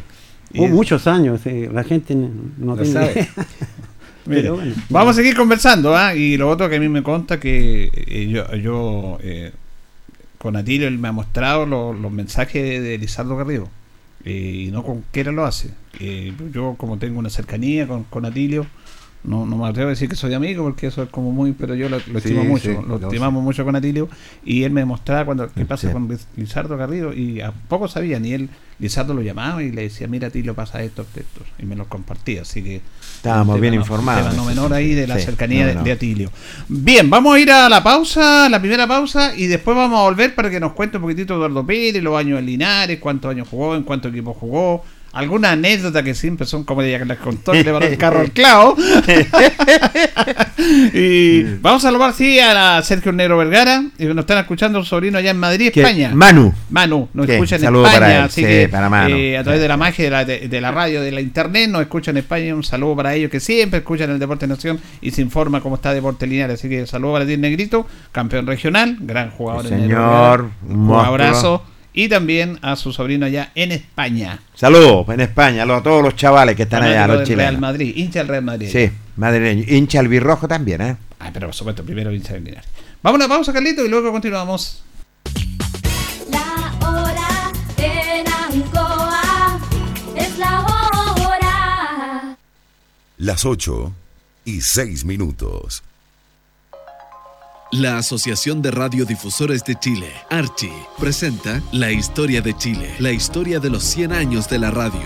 Hubo es- muchos años, eh, la gente no Lo tiene sabe. [LAUGHS] Mire, bueno. Vamos a seguir conversando, ¿ah? Y lo otro que a mí me consta que eh, yo, yo eh, con Atilio él me ha mostrado lo- los mensajes de, Lizardo Garrido. Eh, y no con quiera lo hace. Eh, yo como tengo una cercanía con, con Atilio, no, no me atrevo a decir que soy amigo porque eso es como muy, pero yo lo, lo Sí, estimo mucho, sí, lo lo estimamos mucho con Atilio y él me mostraba cuando qué pasa Sí. con Liz- Lizardo Garrido y a poco sabía, ni él, Lizardo lo llamaba y le decía, mira Atilio pasa esto, esto, esto", y me lo compartía, así que Estábamos bien no- informados. no menor ahí de la Sí, cercanía no de- de Atilio. Bien, vamos a ir a la pausa, la primera pausa, y después vamos a volver para que nos cuente un poquitito Eduardo Pérez, los años en Linares, cuántos años jugó, en cuánto equipo jugó. Alguna anécdota que siempre son como ella que les contó que le el carro al clavo. [LAUGHS] y vamos a saludar sí a Sergio Negro Vergara, y nos están escuchando un sobrino allá en Madrid, España. Manu. Manu, nos Sí, escucha en saludo España, para él, así sí, que para Manu. eh, a través de la magia de la, de, de la radio, de la internet, nos escuchan en España. Un saludo para ellos que siempre escuchan el Deporte Nación y se informa cómo está Deporte Lineal. Así que saludo para ti, Negrito, campeón regional, gran jugador. En el señor, Vergara. un un monstruo. abrazo. Y también a su sobrino allá en España. Saludos en España a todos los chavales que están allá, los del Real chilenos. Madrid, hincha del Real Madrid. Sí, madrileño. Hincha albirrojo también, ¿eh? Ay, pero por supuesto, primero hincha del Linares. Vamos a Carlito, y luego continuamos. La hora en Ancoa es la hora. Las 8 y 6 minutos. La Asociación de Radiodifusores de Chile, Archi, presenta La Historia de Chile, la historia de los 100 años de la radio.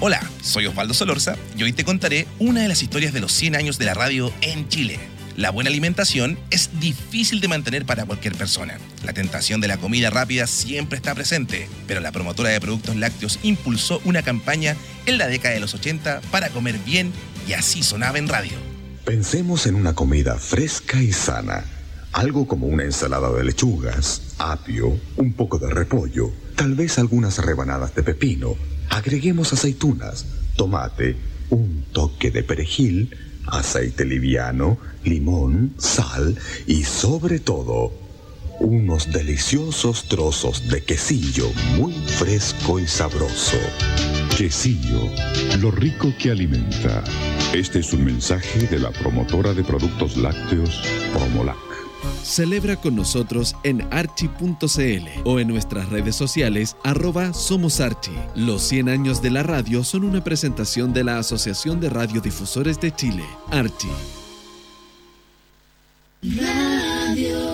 Hola, soy Osvaldo Solorza y hoy te contaré una de las historias de los 100 años de la radio en Chile. La buena alimentación es difícil de mantener para cualquier persona. La tentación de la comida rápida siempre está presente, pero la promotora de productos lácteos impulsó una campaña en la década de los 80 para comer bien y así sonaba en radio. Pensemos en una comida fresca y sana. Algo como una ensalada de lechugas, apio, un poco de repollo, tal vez algunas rebanadas de pepino. Agreguemos aceitunas, tomate, un toque de perejil, aceite liviano, limón, sal y sobre todo unos deliciosos trozos de quesillo muy fresco y sabroso. Quesillo, lo rico que alimenta. Este es un mensaje de la promotora de productos lácteos Promolac. Celebra con nosotros en archi.cl o en nuestras redes sociales arroba Somos Archi. Los 100 años de la radio son una presentación de la Asociación de Radiodifusores de Chile, Archi. Radio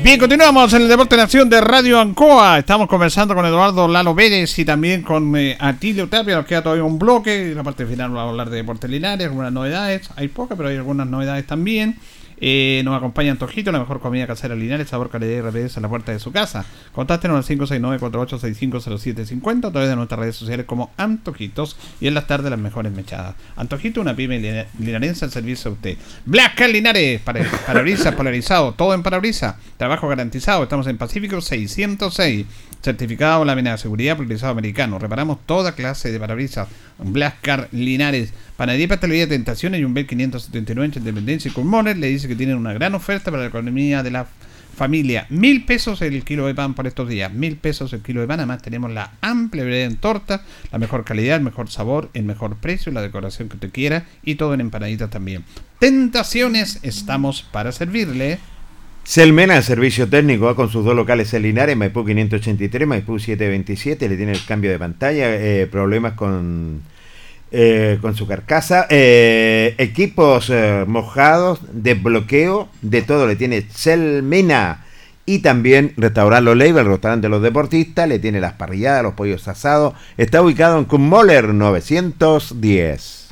Bien, continuamos en el Deporte en Acción de Radio Ancoa. Estamos conversando con Eduardo Lalo Pérez y también con eh, Atilio Tapia. Nos queda todavía un bloque. En la parte final vamos a hablar de Deportes Linares, algunas novedades. Hay pocas, pero hay algunas novedades también. Eh, nos acompaña Antojito, la mejor comida casera Linares, sabor, calidad y rapidez en la puerta de su casa. Contáctenos al 569-48650750 a través de nuestras redes sociales como Antojitos y en las tardes las mejores mechadas. Antojito, una pyme lina- linarense al servicio de usted. Black Car Linares, para, [LAUGHS] parabrisas polarizado, todo en parabrisas, trabajo garantizado. Estamos en Pacífico 606. Certificado lámina de seguridad polarizado americano. Reparamos toda clase de parabrisas. Blascar Linares, Panadería Pastelería Tentaciones y un Bel 579 entre Independencia y Culmones. Le dice que tienen una gran oferta para la economía de la familia. Mil pesos el kilo de pan por estos días. Mil pesos el kilo de pan. Además tenemos la amplia variedad en torta, la mejor calidad, el mejor sabor, el mejor precio, la decoración que usted quiera y todo en empanaditas también. Tentaciones, estamos para servirle. Selmena, el servicio técnico, con sus dos locales en Linares, Maipú 583, Maipú 727, le tiene el cambio de pantalla, eh, problemas con, eh, con su carcasa, eh, equipos mojados, desbloqueo, de todo le tiene Selmena. Y también Restaurar Los Leiva, el restaurante de los deportistas, le tiene las parrilladas, los pollos asados. Está ubicado en Kummoller 910.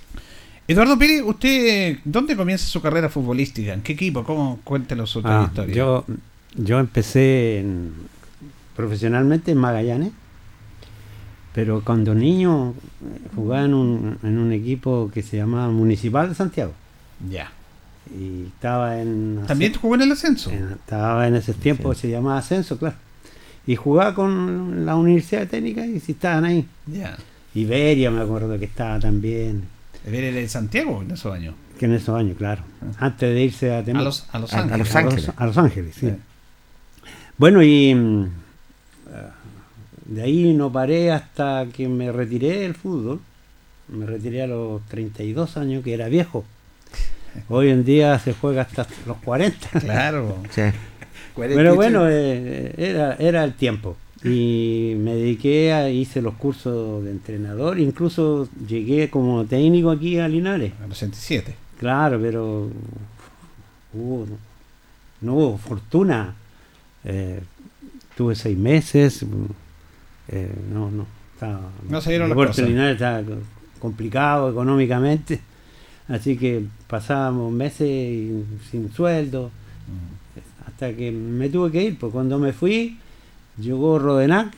Eduardo Piri, ¿usted dónde comienza su carrera futbolística? ¿En qué equipo? ¿Cómo? Cuéntenos su Ah, trayectoria. yo, yo empecé en- profesionalmente en Magallanes, pero cuando niño eh, jugaba en un, en un equipo que se llamaba Municipal de Santiago. Ya. Y estaba en... ¿También jugó en el ascenso? en- estaba en ese tiempo, se llamaba Ascenso, claro. Y jugaba con la Universidad de Técnica y sí estaban ahí. Ya. Iberia me acuerdo que estaba también, ¿Era de Santiago en esos años? que en esos años, claro. Antes de irse a Temuco. A Los, a los A- a Ángeles. Los Ángeles. A Los Ángeles, sí. Sí. Bueno, y mm, eh, de ahí no paré hasta que me retiré del fútbol. Me retiré a los 32 años, que era viejo. Hoy en día se juega hasta los 40. Claro. Sí. Pero bueno, eh, era, era el tiempo. Y me dediqué a, hice los cursos de entrenador, incluso llegué como técnico aquí a Linares. A los 67. Claro, pero hubo- no hubo fortuna. Eh, tuve seis meses. mm, eh, no, no. Estaba, No se dieron las cosas. Linares estaba co- complicado económicamente. Así que pasábamos meses sin sueldo. Hasta que me tuve que ir. Pues cuando me fui, llegó Rodenac.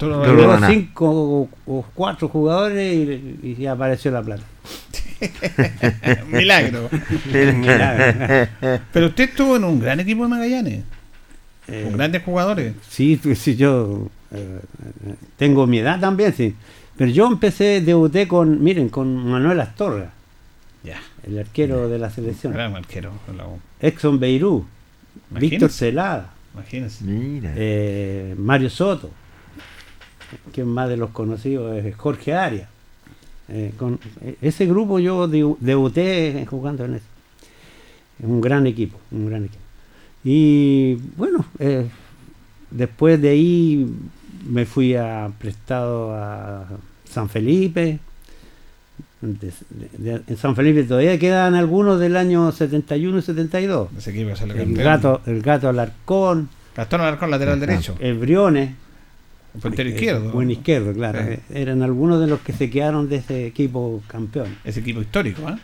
Llegó Rodenac. cinco o, o cuatro jugadores y, y apareció la plata. [LAUGHS] Milagro. Milagro. Pero usted estuvo en un gran equipo de Magallanes. Eh, Con grandes jugadores. Sí, sí, yo eh, eh, tengo mi edad también, sí. Pero yo empecé, debuté con, miren, con Manuel Astorga, Ya. el arquero de la selección. Gran arquero. la. Exxon Beirú. Víctor Celada, Imagínense. Mira. eh, Mario Soto, que más de los conocidos es Jorge Arias. Eh, con eh, ese grupo yo debu- debuté jugando en ese. Es un gran equipo, un gran equipo. Y bueno, eh, después de ahí me fui a prestado a San Felipe. De- de- de- en San Felipe todavía quedan algunos del año 71 y 72. Ese equipo salió El campeón. gato, el gato Alarcón, Gastón Alarcón, lateral derecho. el Briones, puntero izquierdo. Buen izquierdo, claro. Sí. Eh, Eran algunos de los que se quedaron de ese equipo campeón. Ese equipo histórico, ¿eh?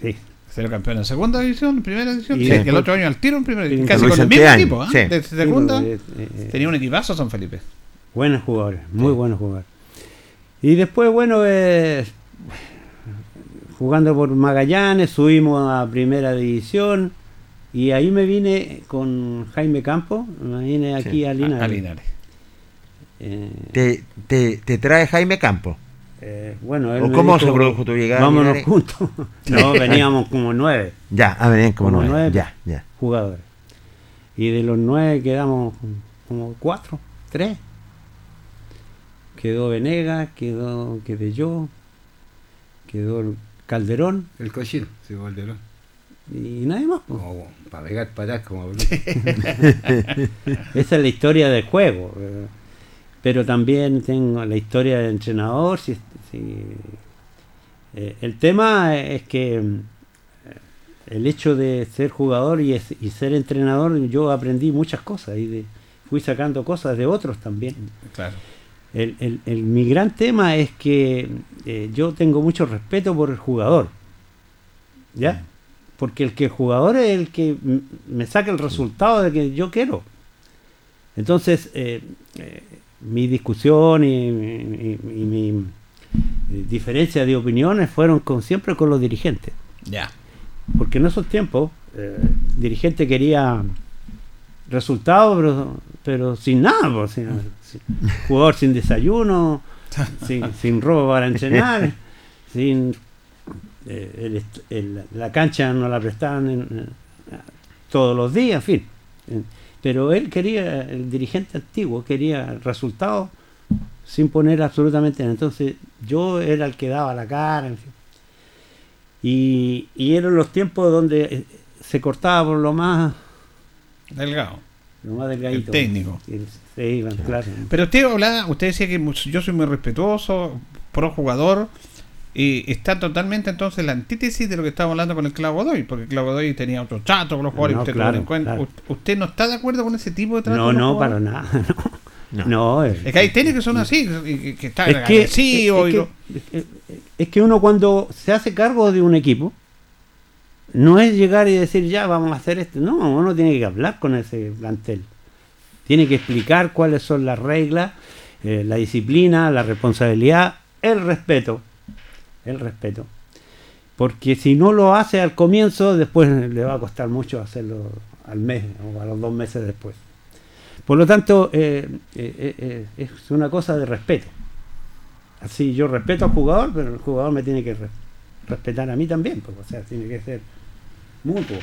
Sí. Salió campeón en segunda división, en primera división. Y después- el otro año al tiro en primera división. Sí, Casi con el mismo equipo, ¿eh? sí. De Sí, segunda. porque, eh, eh, Tenía un equipazo San Felipe. buenos jugadores, muy buenos jugadores. Y después, bueno, eh, jugando por Magallanes, subimos a primera división. Y ahí me vine con Jaime Campo, me vine aquí Sí, a Linares. A Linares. Eh, ¿Te, te, te trae Jaime Campo? eh, bueno, él ¿O cómo dijo, se produjo tu llegada Vámonos Linares? juntos. [LAUGHS] no, veníamos como nueve. Ya, ah, venían como, Como nueve. nueve. Ya, ya. jugadores. Y de los nueve quedamos como cuatro, tres. Quedó Venegas, quedó, quedé yo, quedó el Calderón El cochino, sí, Valderón. y nadie más. pues. Como para pegar para atrás, como [LAUGHS] Esa es la historia del juego. eh, Pero también tengo la historia del entrenador. si- si- eh, el tema es que mm, el hecho de ser jugador y, es- y ser entrenador, yo aprendí muchas cosas y de- fui sacando cosas de otros también. Claro. El, el- el- mi gran tema es que eh, yo tengo mucho respeto por el jugador. ¿Ya? Porque el que el jugador es el que me saca el resultado de que yo quiero. Entonces, eh, eh, mi discusión y, y- y mi diferencia de opiniones fueron con, siempre con los dirigentes. Ya. Porque en esos tiempos, el dirigente quería resultados, pero pero sin nada, pues, sin- jugador sin desayuno, [LAUGHS] sin, sin ropa para entrenar, [LAUGHS] sin eh, el est- el- la cancha no la prestaban en- en- todos los días, en fin. Pero él quería, el dirigente antiguo quería resultados sin poner absolutamente nada. Entonces yo era el que daba la cara, en fin. Y, y eran los tiempos donde eh, se cortaba por lo más, Delgado. lo más delgadito. El técnico. Claro. Pero usted hablaba, usted decía que yo soy muy respetuoso, pro jugador, y está totalmente entonces la antítesis de lo que estábamos hablando con el Clavo Godoy, porque el Clavo Godoy tenía otro trato con los jugadores, No, usted, claro, tuvo en cuenta- claro. U- ¿Usted no está de acuerdo con ese tipo de trato? No, con los no, para nada. [LAUGHS] No, no, Es que hay técnicos que son así, que, que están es que, es, agresivos es y que- lo- es que- es que uno cuando se hace cargo de un equipo, no es llegar y decir ya vamos a hacer esto. No, uno tiene que hablar con ese plantel. Tiene que explicar cuáles son las reglas, eh, la disciplina, la responsabilidad, el respeto. El respeto. Porque si no lo hace al comienzo, después le va a costar mucho hacerlo al mes o a los dos meses después. Por lo tanto, eh, eh, es una cosa de respeto. Así yo respeto al jugador, pero el jugador me tiene que re- respetar a mí también, pues, o sea, tiene que ser mutuo.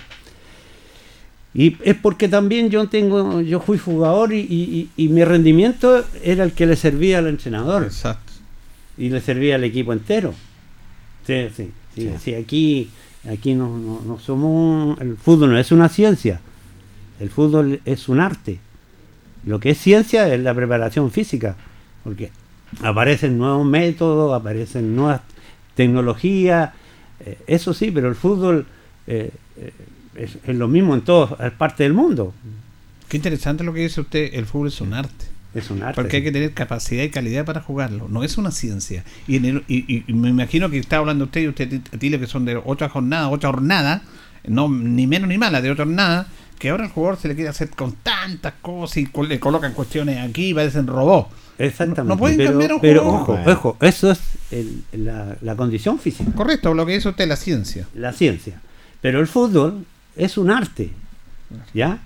Y es porque también yo tengo, yo fui jugador y, y- mi rendimiento era el que le servía al entrenador Exacto. y le servía al equipo entero. Sí, sí, sí, sí, aquí, aquí no, no- no somos el fútbol no es una ciencia, el fútbol es un arte. Lo que es ciencia es la preparación física, porque aparecen nuevos métodos, aparecen nuevas tecnologías, eh, eso sí, pero el fútbol eh, es, es lo mismo en todas partes del mundo. Qué interesante lo que dice usted, el fútbol es un arte. Es un arte. Porque hay que tener capacidad y calidad para jugarlo. No es una ciencia. Y, en el- y- y- y me imagino que está hablando usted y usted, Tilio, que son de otra jornada, otra jornada, no ni menos ni mala, de otra jornada, que ahora el jugador se le quiere hacer con tantas cosas y le colocan cuestiones aquí y parecen robots. Exactamente. No pueden pero, cambiar a un pero jugador. ojo, ojo, eso es el- la, la condición física, Correcto, lo que dice usted, la ciencia. la ciencia. Pero el fútbol es un arte, ¿ya?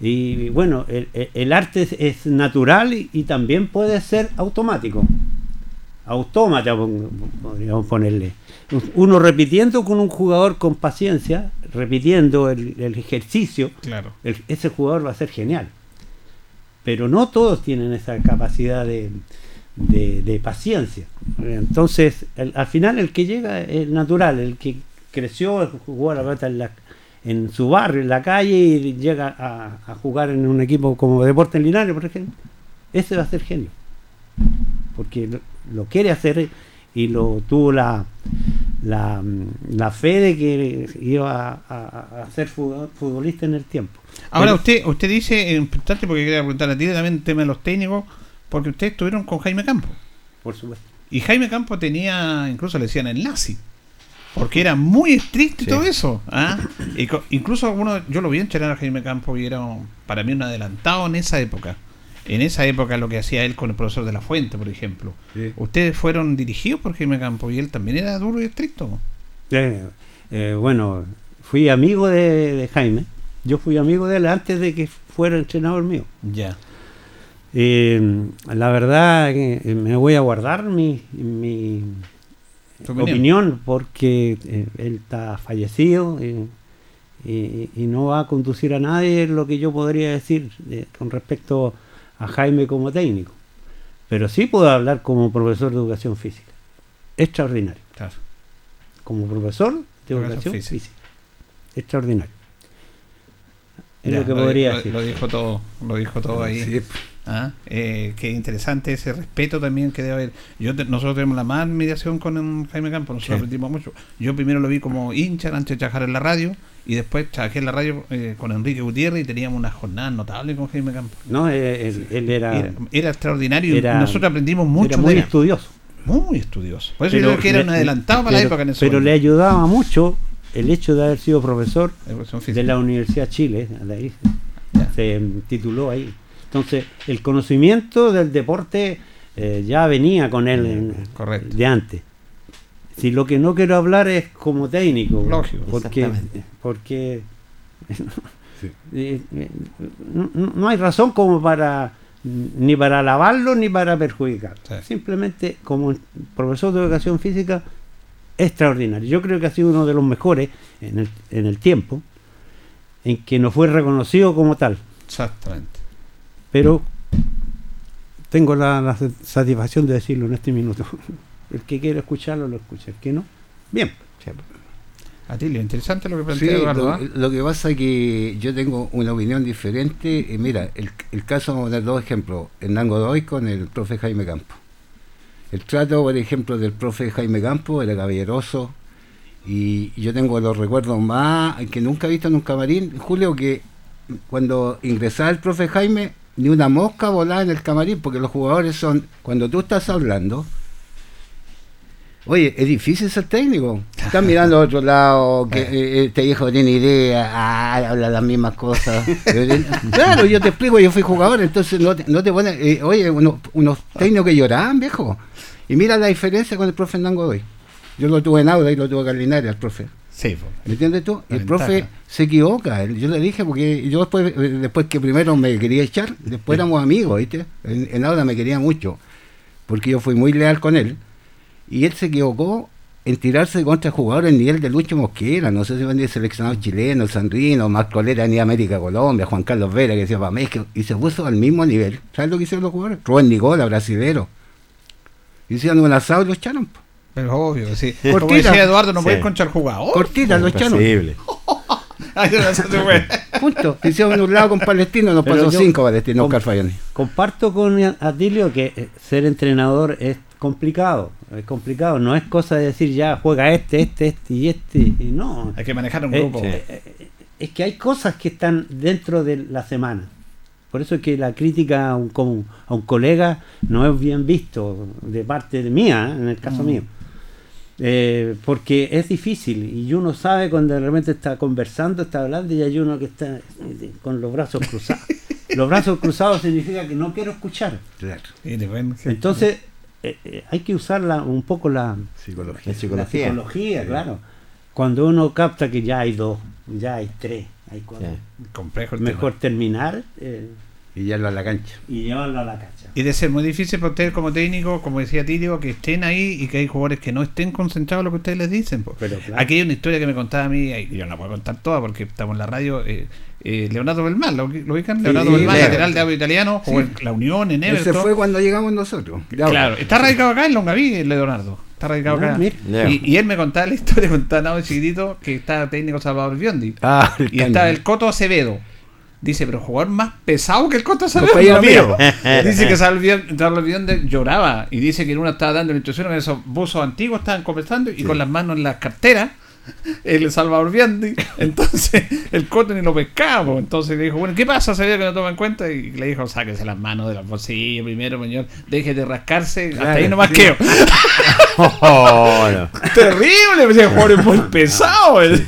Y bueno, el, arte es, es natural y, y también puede ser automático. Autómata, podríamos ponerle. Uno repitiendo con un jugador con paciencia, repitiendo el, el ejercicio, Claro. el- ese jugador va a ser genial. Pero no todos tienen esa capacidad de, de- de paciencia. Entonces, al final el que llega es natural, el que creció, jugó a la pelota en, la- en su barrio, en la calle y llega a, a jugar en un equipo como Deportes Linares, por ejemplo. Ese va a ser genio. Porque lo, lo quiere hacer y lo tuvo la, la, la fe de que iba a, a- ser futbol- futbolista en el tiempo. Ahora Pero- usted usted dice, es importante porque quería preguntar a ti también el tema de los técnicos, porque ustedes estuvieron con Jaime Campo. Por supuesto. Y Jaime Campo tenía, incluso le decían el nazi. Porque era muy estricto y Sí. todo eso. ¿ah? Incluso uno, yo lo vi entrenar a Jaime Campo y era para mí un adelantado en esa época. En esa época lo que hacía él con el profesor de la Fuente, por ejemplo. Sí. Ustedes fueron dirigidos por Jaime Campo y él también era duro y estricto. Eh, eh, bueno, fui amigo de, de Jaime. Yo fui amigo de él antes de que fuera entrenador mío. Ya. Eh, la verdad eh, me voy a guardar mi, mi opinión. opinión. porque eh, él está fallecido eh, y, y no va a conducir a nadie lo que yo podría decir eh, con respecto a Jaime como técnico. Pero sí puedo hablar como profesor de educación física. Extraordinario. Claro. Como profesor de Educación educación física. física. Extraordinario. Es Ya, lo que podría lo, decir. lo dijo todo, lo dijo todo ahí. Sí, Ah, eh, qué interesante ese respeto también que debe haber. Yo te- nosotros tenemos la más admiración con Jaime Campos, nosotros Sí. aprendimos mucho. Yo primero lo vi como hincha antes de trabajar en la radio y después trabajé en la radio eh, con Enrique Gutiérrez y teníamos una jornada notable con Jaime Campos. No, eh, él, él era, Era, era extraordinario y nosotros aprendimos mucho era muy de estudioso. Muy estudioso. Por eso yo creo que era un adelantado para la pero- época en eso. Pero le ayudaba mucho el hecho de haber sido profesor de la Universidad de Chile, de ahí Ya. se tituló ahí. Entonces, el conocimiento del deporte eh, ya venía con él en- Correcto. de antes. Si lo que no quiero hablar es como técnico, Lógico. porque, Exactamente. porque [LAUGHS] Sí. [LAUGHS] Eh, no, no- no hay razón como para ni para alabarlo ni para perjudicarlo. Sí. Simplemente como profesor de educación física extraordinario. Yo creo que ha sido uno de los mejores en el, en el tiempo en que no fue reconocido como tal. Exactamente. Pero tengo la, la satisfacción de decirlo en este minuto. [LAUGHS] El que quiera escucharlo lo escucha, el que no, bien. Atilio, interesante lo que Sí, plantea Eduardo. lo, ¿ah? lo que pasa es que yo tengo una opinión diferente. Eh, mira, el, el caso, vamos a dar dos ejemplos. Hernán Godoy con el profe Jaime Campo. El trato, por ejemplo, del profe Jaime Campo era caballeroso. Y yo tengo los recuerdos más que nunca he visto en un camarín. Julio, que cuando ingresaba el profe Jaime, ni una mosca volaba en el camarín, porque los jugadores son, cuando tú estás hablando, Oye, es difícil ser técnico. Estás mirando a otro lado, que [LAUGHS] eh, este hijo tiene idea, ah, habla las mismas cosas. [LAUGHS] Claro, yo te explico, yo fui jugador, entonces no te, no te pones. eh, oye, unos, unos técnicos que lloraban, viejo. Y mira la diferencia con el profe Hernán Godoy. Yo lo tuve en Auda y lo tuve en Linares, al profe. Sí. ¿Me entiendes tú? La El profe se equivoca. Yo le dije, porque yo después, eh, después que primero me quería echar, después éramos amigos, ¿viste? En, en Auda me quería mucho, porque yo fui muy leal con él. Y él se equivocó en tirarse contra jugadores nivel de Lucho Mosquera, no sé si van de seleccionados chilenos, Sandrino, Mascolera ni América Colombia, Juan Carlos Vera, que decía para México, y se puso al mismo nivel. ¿Sabes lo que hicieron los jugadores? Rubén Nicola, brasilero. Hicieron un asado y lo echaron. po. Pero obvio, sí. Cortita. Como decía Eduardo, no Sí. puedes contra el jugador. Cortita, lo echaron. Imposible. [LAUGHS] Ay, no, eso se fue. Punto. Hicieron un lado con Palestino, nos pasó cinco Palestinos, Oscar Fayani. Comparto con Atilio que eh, ser entrenador es complicado, es complicado, no es cosa de decir ya juega este, este, este y este, y no. Hay que manejar un Eh, grupo. eh, es que hay cosas que están dentro de la semana. Por eso es que la crítica a un, a un colega no es bien visto de parte de mía, en el caso Mm. mío. Eh, porque es difícil y uno sabe cuando de repente está conversando, está hablando y hay uno que está eh, con los brazos cruzados. [LAUGHS] los brazos cruzados significa que no quiero escuchar. Claro. Entonces eh, eh, hay que usar la- un poco la, Psicología. La la psicología. claro. Cuando uno capta que ya hay dos, ya hay tres, hay cuatro. complejo el Mejor tema. terminar eh, Y ya lo a la cancha. y llevarlo a la cancha. Y de ser muy difícil para ustedes como técnico, como decía Tilio, que estén ahí y que hay jugadores que no estén concentrados en lo que ustedes les dicen. po. Pero, claro. Aquí hay una historia que me contaba a mí, y yo no la puedo contar toda porque estamos en la radio. eh, eh, Leonardo Belmán, ¿lo, lo ubican? Leonardo Leo. lateral de audio italiano, jugó en la Unión, en Ese Everton. fue cuando llegamos nosotros. Ya, Claro, está radicado acá en Longaví, el Leonardo. Está radicado Ah, acá. Y, y él me contaba la [LAUGHS] historia estaba nada chiquitito que estaba técnico Salvador Biondi. Ah, Y estaba el Coto Acevedo. Dice, pero jugador más pesado que el amigo. mío. [LAUGHS] dice que Salvador Biondi lloraba. Y dice que en una estaba dando la instrucción con esos buzos antiguos, estaban conversando y con las manos en las carteras. [LAUGHS] El Salvador Biondi. Entonces, el Coto ni lo pescaba. Entonces le dijo, bueno, ¿qué pasa? Sabía que no toma en cuenta. Y le dijo, sáquese las manos de los bolsillos primero, señor. Deje de rascarse. Hasta ahí sí. [LAUGHS] Oh, no. [LAUGHS] Terrible, pues, el jugador es muy pesado. eh.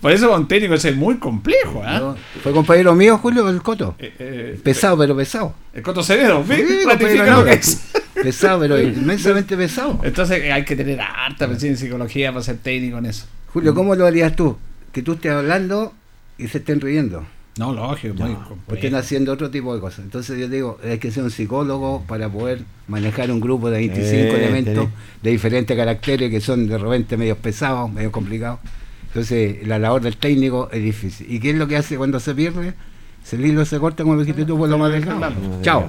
Por eso un técnico es muy complejo. ¿ah? No, Fue compañero mío, Julio, el Coto. Eh, eh, Pesado, pero pesado. el Coto ¿sí? Sí, no. es. Pesado, pero inmensamente pesado. Entonces eh, hay que tener harta presencia en psicología para ser técnico en eso. Julio, ¿cómo lo harías tú? Que tú estés hablando y se estén riendo. No, lógico, muy O estén haciendo otro tipo de cosas. Entonces yo digo, hay que ser un psicólogo para poder manejar un grupo de 25 Eh, elementos tenés. de diferentes caracteres que son de repente medio pesados, medio complicados. Entonces la labor del técnico es difícil. ¿Y qué es lo que hace cuando se pierde? Se el hilo se corta como lo dijiste tú por lo más. Claro. Chao.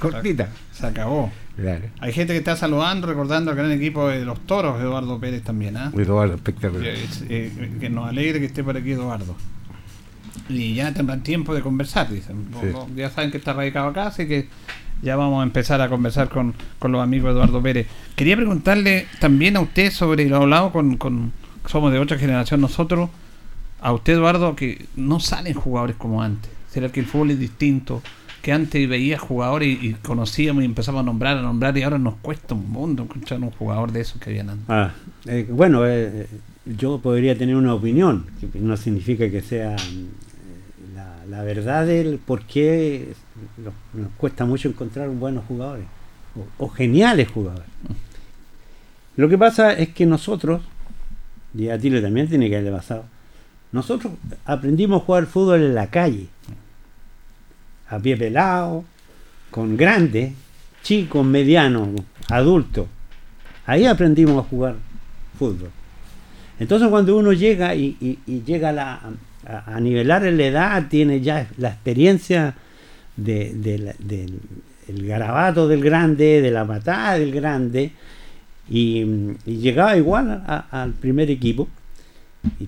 Cortita. Se acabó. Claro. Hay gente que está saludando, recordando al gran equipo de los toros, Eduardo Pérez también, ¿ah? Eduardo, espectacular. Eh, eh, que nos alegre que esté por aquí Eduardo. Y ya tendrán tiempo de conversar, dicen. Sí. Ya saben que está radicado acá, así que ya vamos a empezar a conversar con, con los amigos Eduardo Pérez. Quería preguntarle también a usted sobre, lo hablado con, con somos de otra generación nosotros, a usted Eduardo, que no salen jugadores como antes. ¿Será que el fútbol es distinto? Que antes veía jugadores y, conocíamos y empezamos a nombrar, a nombrar y ahora nos cuesta un mundo encontrar un jugador de esos que habían antes. Ah, eh, bueno, eh, yo podría tener una opinión, que no significa que sea mm, la, verdad del por qué nos, cuesta mucho encontrar buenos jugadores o, o geniales jugadores. Lo que pasa es que nosotros, y a Tilio también tiene que haberle pasado, Nosotros aprendimos a jugar fútbol en la calle, a pie pelado, con grandes, chicos, medianos, adultos. Ahí aprendimos a jugar fútbol. Entonces cuando uno llega y, llega a, la- a- a nivelar en la edad, tiene ya la experiencia del el garabato del grande, de la patada del grande, y, llegaba igual al primer equipo,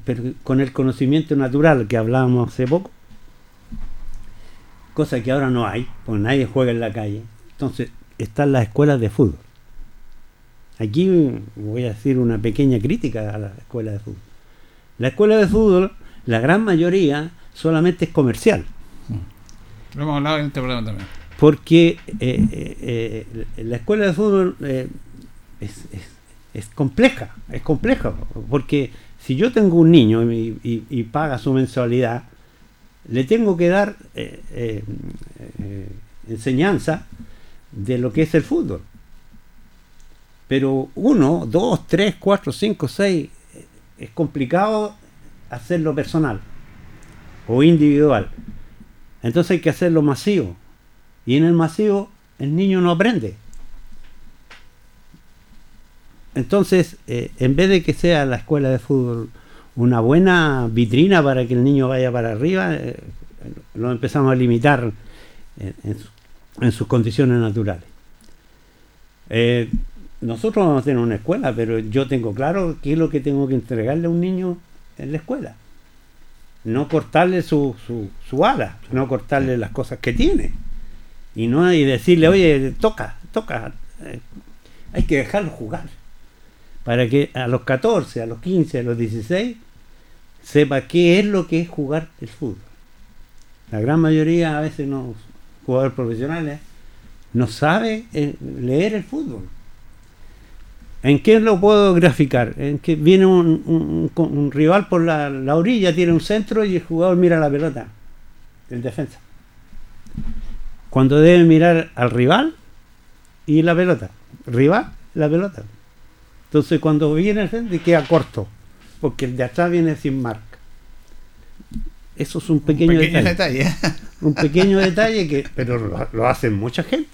pero con el conocimiento natural que hablábamos hace poco, cosa que ahora no hay, porque nadie juega en la calle. Entonces están las escuelas de fútbol. Aquí voy a decir una pequeña crítica a la escuela de fútbol. La escuela de fútbol, la gran mayoría, solamente es comercial. Lo hemos hablado en este programa también. Porque eh, eh, eh, la escuela de fútbol eh, es, es- es compleja, es compleja. Porque si yo tengo un niño y, y- y paga su mensualidad, le tengo que dar eh, eh, eh, enseñanza de lo que es el fútbol. Pero uno, dos, tres, cuatro, cinco, seis, es complicado hacerlo personal o individual. Entonces hay que hacerlo masivo. Y en el masivo el niño no aprende. Entonces, en vez de que sea la escuela de fútbol una buena vitrina para que el niño vaya para arriba, eh, lo empezamos a limitar en, en su- en sus condiciones naturales. Eh, nosotros vamos a tener una escuela, pero yo tengo claro qué es lo que tengo que entregarle a un niño en la escuela. No cortarle su, su, su ala, no cortarle las cosas que tiene. Y no y decirle, oye, toca, toca. Eh, hay que dejarlo jugar. Para que a los 14, a los 15, a los 16, sepa qué es lo que es jugar el fútbol. La gran mayoría, a veces no, jugadores profesionales, no sabe eh, leer el fútbol. ¿En qué lo puedo graficar? En que viene un, un- rival por la, la orilla, tiene un centro y el jugador mira la pelota, el defensa. Cuando debe mirar al rival y la pelota. Rival, la pelota. Entonces cuando viene el centro queda corto, porque el de atrás viene sin marca. Eso es un pequeño, pequeño detalle. detalle. [LAUGHS] un pequeño detalle que, pero lo, lo hace mucha gente.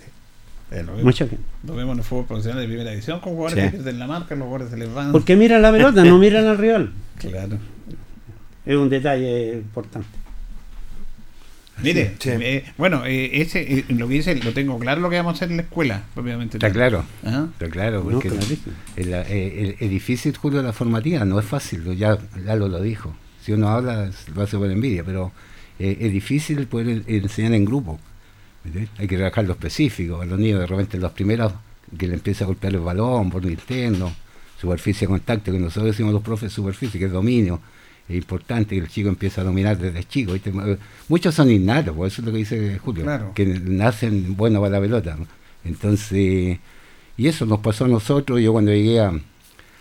Eh, lo, vemos, Mucha gente. lo vemos en el fútbol profesional de primera división con jugadores Sí. que pierden la marca, los jugadores se les van. Porque miran la pelota, no miran al rival. Claro. Es un detalle importante. Mire, Sí. eh, bueno, eh, ese, eh, lo que dice, lo tengo claro lo que vamos a hacer en la escuela, propiamente. Está claro. Ajá. Está claro, porque clarísimo. el, el- el- es difícil, Julio, la formativa, no es fácil, lo- ya Lalo lo dijo. Si uno habla, lo hace por envidia, pero eh, es difícil poder en- enseñar en grupo. Hay que trabajar lo específico. A los niños, de repente, los primeros que le empieza a golpear el balón por interno, superficie de contacto, que nosotros decimos los profes, superficie, que es dominio. Es importante que el chico empiece a dominar desde chico. ¿viste? Muchos son innatos, por eso es lo que dice Julio, Claro. que nacen buenos para la pelota. ¿no? Entonces, y eso nos pasó a nosotros. Yo cuando llegué a,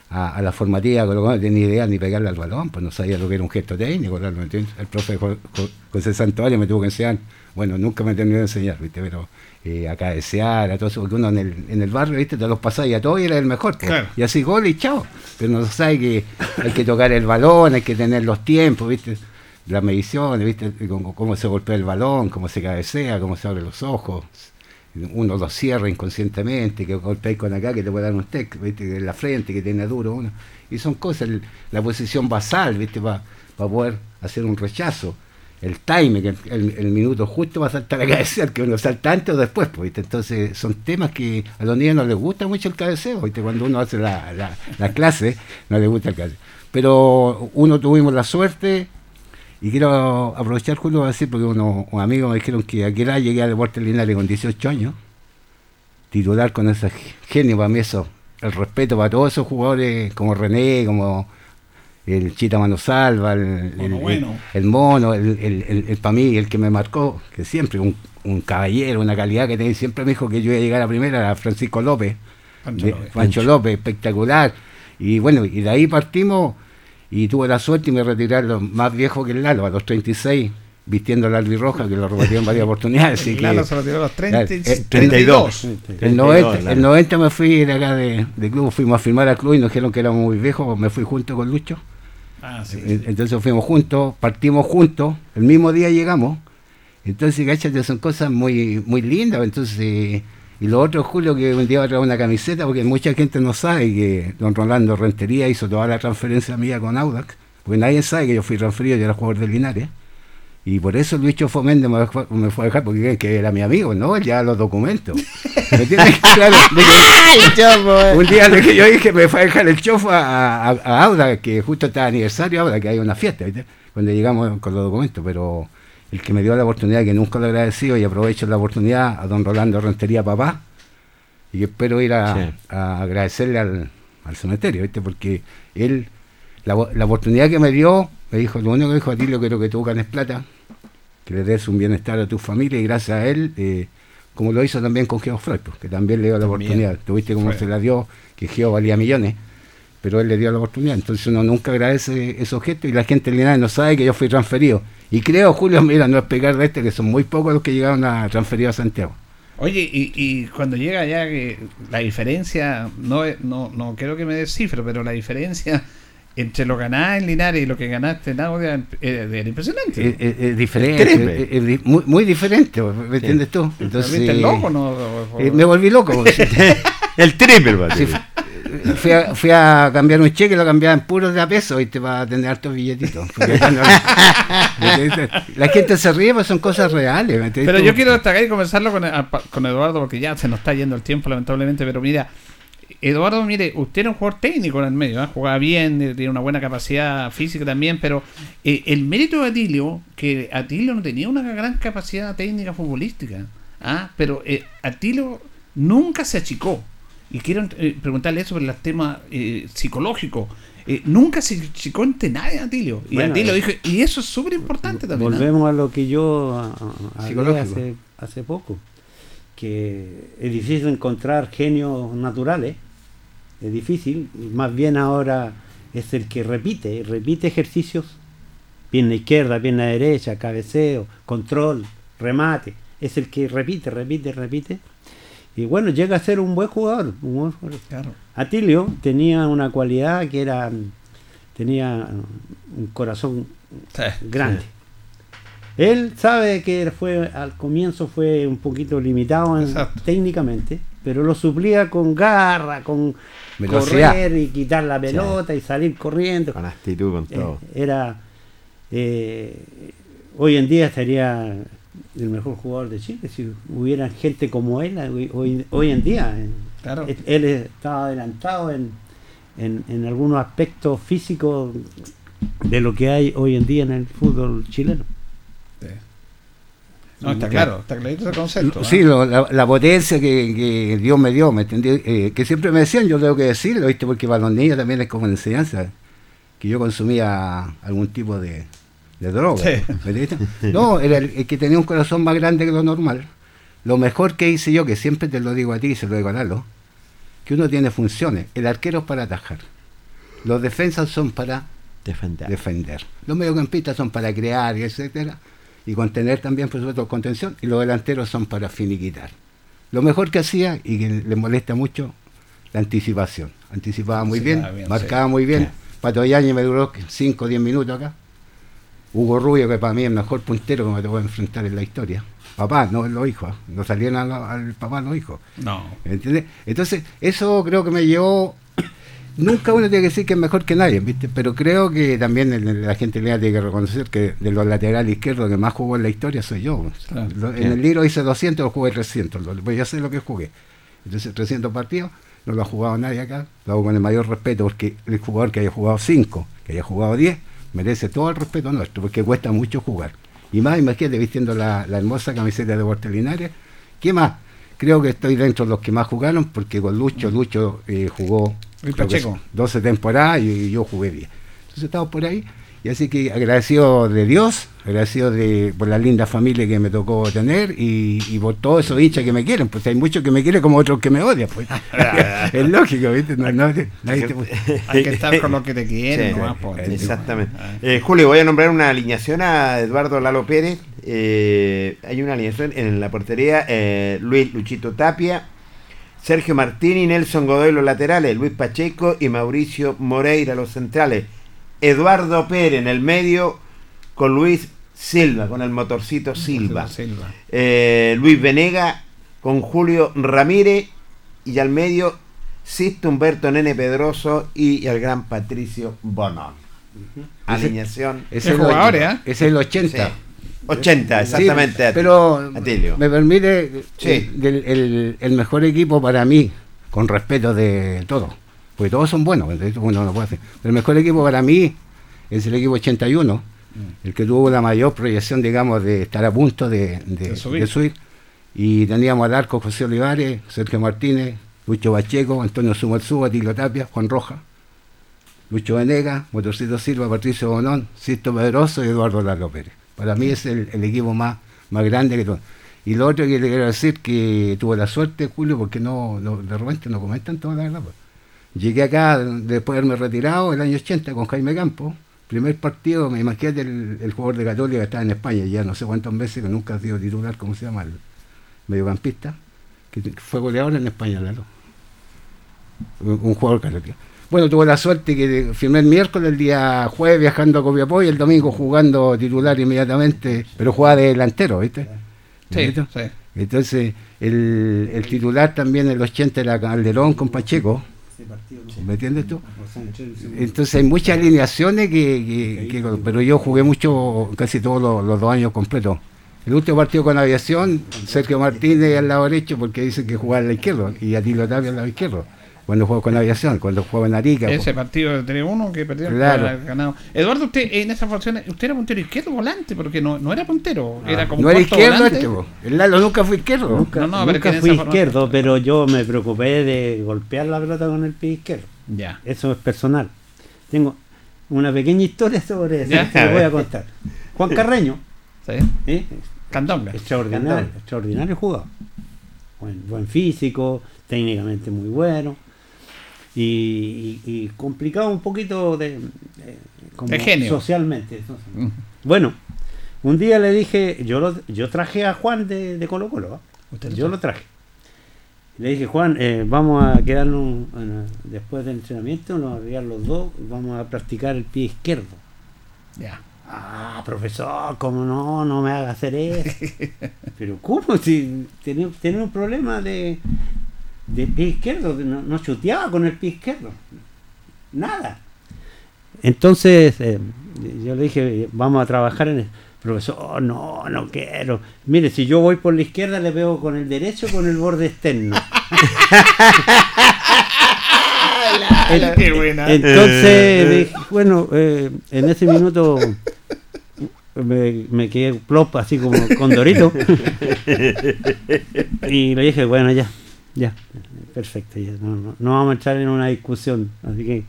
a, a la formativa, no tenía idea ni pegarle al balón, pues no sabía lo que era un gesto técnico. claro, ¿me entiendes? El profe Jo- Jo- José Santuario me tuvo que enseñar. Bueno, nunca me terminó de enseñar, ¿viste? pero eh, a cabecear, a todo eso, porque uno en el, en el barrio, ¿viste? te los pasaba y a todos y era el mejor. pues. Claro. Y así gol y chao. Pero no sabe que hay que tocar el balón, hay que tener los tiempos, ¿viste? las mediciones, ¿viste? Cómo, cómo se golpea el balón, cómo se cabecea, cómo se abre los ojos. Uno lo cierra inconscientemente, que golpeáis con acá, que te puede dar un tec, ¿viste? En la frente, que tiene duro uno. Y son cosas, el- la posición basal, ¿viste? Para poder hacer un rechazo. El que el, el- el minuto justo va a saltar a cabecear, que uno salta antes o después, pues, ¿viste? Entonces son temas que a los niños no les gusta mucho el cabeceo, ¿viste? Cuando uno hace la, la, la clase, no les gusta el cabeceo. Pero uno tuvimos la suerte y quiero aprovechar, Julio, para decir, porque uno, un amigo me dijeron que a qué edad llegué a Deportes Linares con 18 años, titular con ese genio, para mí eso, el respeto para todos esos jugadores como René, como el Chita Mano Salva, el, Mono bueno. el mono, el, el, el- el- para mí, el que me marcó, que siempre un, un caballero, una calidad que tenía, siempre me dijo que yo iba a llegar a primera, era Francisco López. Pancho de- López. Pancho López, espectacular. Y bueno, y de ahí partimos y tuve la suerte y me lo más viejo que el Lalo, a los 36, vistiendo la albirroja, que lo repetí en varias [LAUGHS] oportunidades. así El que- Lalo se retiró a los 30, Claro, eh, 32. El 32, 90, Lalo. el 90 me fui de acá de, de club, fuimos a firmar al club y nos dijeron que éramos muy viejos, me fui junto con Lucho Ah, sí. Eh, Entonces fuimos juntos, partimos juntos, el mismo día llegamos. Entonces, cáchate, son cosas muy, muy lindas. Entonces, y lo otro, Julio, que un día va a traer una camiseta, porque mucha gente no sabe que don Rolando Rentería hizo toda la transferencia mía con Audax, porque nadie sabe que yo fui transferido, yo era jugador de Linares. Y por eso Luis Chofo Méndez me fue, me fue a dejar, porque que era mi amigo, ¿no? Él ya los documentos. ¿Me entiendes? [LAUGHS] Claro, que- un día que yo dije, me fue a dejar el chofo a, a, a Auda, que justo está aniversario ahora, que hay una fiesta, ¿viste? Cuando llegamos con los documentos, pero el que me dio la oportunidad, que nunca lo he agradecido, y aprovecho la oportunidad a don Rolando Rentería Papá, y espero ir a, Sí. a agradecerle al, al cementerio, ¿viste? Porque él, la, la oportunidad que me dio, me dijo, lo único que dijo a ti, lo quiero que tú ganes plata, que le des un bienestar a tu familia, y gracias a él, eh, como lo hizo también con Geo Freud, pues, que también le dio la También. oportunidad. Tuviste cómo se la dio, que Geo valía millones, pero él le dio la oportunidad. Entonces uno nunca agradece esos gestos y la gente en Linares no sabe que yo fui transferido. Y creo, Julio, [LAUGHS] mira, no es pegar de este, que son muy pocos los que llegaron a transferido a Santiago. Oye, y, y cuando llega ya que la diferencia, no, no, no quiero que me des cifra, pero la diferencia entre lo ganás en Linares y lo que ganaste en Audia eh, era impresionante. Es, es- es diferente, es- muy, muy diferente, ¿me entiendes tú? ¿Te Entonces, volviste loco, no? Eh, me volví loco. [LAUGHS] El triple, Sí, fui, a, fui a cambiar un cheque, lo cambiaba en puros de a peso y te va a tener hartos billetitos. [LAUGHS] La gente se ríe, pues son cosas reales. ¿me entiendes Pero tú? yo quiero destacar y conversarlo con, a- con Eduardo porque ya se nos está yendo el tiempo lamentablemente, pero mira, Eduardo, mire, usted era un jugador técnico en el medio, ¿eh? jugaba bien, eh, tiene una buena capacidad física también, pero eh, el mérito de Atilio, que Atilio no tenía una gran capacidad técnica futbolística, ¿ah? pero eh, Atilio nunca se achicó. Y quiero preguntarle eso por el tema eh, psicológico. Nunca se achicó ante nadie Atilio. Y Bueno, Atilio dijo, y eso es súper importante también. ¿ah? Volvemos a lo que yo a- a- hablé Psicológico. hace, hace poco, que es difícil encontrar genios naturales, es difícil, más bien ahora es el que repite, repite ejercicios, pierna izquierda, pierna derecha, cabeceo, control, remate, es el que repite, repite, repite, y bueno, llega a ser un buen jugador. un buen jugador. Claro. Atilio tenía una cualidad que era, tenía un corazón grande. Él sabe que fue al comienzo fue un poquito limitado en- técnicamente, pero lo suplía con garra, con Velocidad. correr y quitar la pelota y salir corriendo. Con actitud, con Eh, todo. era eh, hoy en día estaría el mejor jugador de Chile si hubiera gente como él hoy, hoy, en día. eh. Claro. Él, él estaba adelantado en, en, en algunos aspectos físicos de lo que hay hoy en día en el fútbol chileno. No, está claro, está clarito ese concepto. Sí, lo- la, la potencia que, que Dios me dio, ¿me entendí? Eh, que siempre me decían, yo tengo que decirlo, ¿viste? Porque para los niños también es como enseñanza, que yo consumía algún tipo de, de droga. Sí. No, era el, el que tenía un corazón más grande que lo normal. Lo mejor que hice yo, que siempre te lo digo a ti y se lo digo a Lalo, que uno tiene funciones. El arquero es para atajar. Los defensas son para Defender. defender. Los mediocampistas son para crear, etcétera, y contener también, por supuesto, contención, y los delanteros son para finiquitar. Lo mejor que hacía, y que le molesta mucho, la anticipación. Anticipaba muy bien, marcaba sí. muy bien. Pato Yañez me duró 5 o 10 minutos acá. Hugo Rubio, que para mí es el mejor puntero que me tocó enfrentar en la historia. Papá, no los hijos, ¿ah? no salían al, al papá los hijos. No. ¿Entiendes? Entonces, eso creo que me llevó. Nunca uno tiene que decir que es mejor que nadie, ¿viste? Pero creo que también el- la gente le tiene que reconocer que de los laterales izquierdos que más jugó en la historia soy yo. Claro. Lo- en el libro hice 200, yo jugué 300. Lo- Pues ya sé lo que jugué. Entonces, 300 partidos, no lo ha jugado nadie acá. Lo hago con el mayor respeto porque el jugador que haya jugado 5, que haya jugado 10, merece todo el respeto nuestro porque cuesta mucho jugar. Y más, imagínate, vistiendo la, la hermosa camiseta de Bortelinares. ¿Qué más? Creo que estoy dentro de los que más jugaron porque con Lucho, Lucho eh, jugó Pacheco. 12 temporadas y yo jugué 10. Entonces estamos por ahí. Y así que agradecido de Dios, agradecido de, por la linda familia que me tocó tener y, y por todos esos hinchas que me quieren, pues hay muchos que me quieren como otros que me odian. Pues. [LAUGHS] [LAUGHS] es lógico, ¿viste? No, no, nadie te- [LAUGHS] Hay que estar con lo que te quieren, Sí, nomás, po, tío. Exactamente. Ah. Eh, Julio, voy a nombrar una alineación a Eduardo Lalo Pérez. Eh, hay una alineación en la portería: eh, Luis Luchito Tapia, Sergio Martini, Nelson Godoy los laterales, Luis Pacheco y Mauricio Moreira los centrales. Eduardo Pérez en el medio con Luis Silva, con el motorcito Silva. Silva. Eh, Luis Venega con Julio Ramírez y al medio Sisto Humberto Nene Pedroso y el gran Patricio Bonón. Alineación. Ese Qué es el jugadores, och- ¿eh? ese es el 80. Sí. 80, exactamente. Sí, pero Atilio. me permite Sí. eh, el, el mejor equipo para mí, con respeto de todos, porque todos son buenos, uno no puede hacer. Pero el mejor equipo para mí es el equipo 81, el que tuvo la mayor proyección, digamos, de estar a punto de, de- De subir. de subir. Y teníamos al arco José Olivares, Sergio Martínez, Lucho Pacheco, Antonio Sumarzúa, Tilo Tapia, Juan Roja, Lucho Venegas, Motorcito Silva, Patricio Bonón, Sisto Pedroso y Eduardo Lalo Pérez. Para mí es el, equipo más, más grande que todo. Y lo otro que le quiero decir que tuve la suerte, Julio, porque no, no- de repente no comentan toda la verdad. pues. Llegué acá después de haberme retirado el año 80 con Jaime Campos. Primer partido, me imagínate el, jugador de Católica que estaba en España ya no sé cuántas veces, que nunca ha sido titular, ¿cómo se llama? El mediocampista, que fue goleador en España, Lalo. Un, un jugador católico. Bueno, tuve la suerte que firmé el miércoles, el día jueves viajando a Copiapó y el domingo jugando titular inmediatamente, pero jugaba de delantero, ¿viste? Sí, ¿Viste? sí. Entonces, el, el titular también en el 80 era Calderón con Pacheco. ¿Me entiendes tú? Entonces hay muchas alineaciones que, que- que- pero yo jugué mucho, casi todos los, los dos años completos. El último partido con aviación, Sergio Martínez al lado derecho, porque dice que jugaba al lado izquierdo, y Atilio Tapia al lado izquierdo, cuando jugó con aviación, cuando jugaba en Arica. Ese partido de 3-1 que perdieron Claro. para haber ganado. Eduardo, usted en esa función, usted era puntero izquierdo volante, porque no, no era puntero, era como no era izquierdo volante. este, el Lalo nunca fue izquierdo. Nunca, No, no, pero nunca fui forma- izquierdo, pero yo me preocupé de golpear la pelota con el pie izquierdo. Ya. Eso es personal. Tengo una pequeña historia sobre eso Ya. que le voy a contar. Juan Carreño, ¿Sí? ¿eh? Candonga. extraordinario, extraordinario jugador. Buen, buen físico, técnicamente muy bueno. Y, complicado un poquito de, genio. socialmente. Mm. Bueno, un día le dije, yo lo, yo traje a Juan de, de Colo Colo, ¿ah? Yo lo traje. Le dije, Juan, eh, vamos a quedarnos después del entrenamiento, nos vamos a los dos, vamos a practicar el pie izquierdo. Ya. Ah, profesor, ¿cómo no? No me haga hacer eso. [LAUGHS] Pero ¿cómo? Si tenía, tenía un problema de, de pie izquierdo, no, no chuteaba con el pie izquierdo. Nada. Entonces eh, yo le dije, vamos a trabajar en el profesor, no, no quiero. Mire, si yo voy por la izquierda le veo con el derecho con el borde externo. [LAUGHS] El- Qué buena. entonces le dije, bueno, eh, en ese minuto me, me quedé plop así como con Dorito. [LAUGHS] y le dije, bueno, ya, ya, perfecto, ya, no, no, no vamos a entrar en una discusión, así que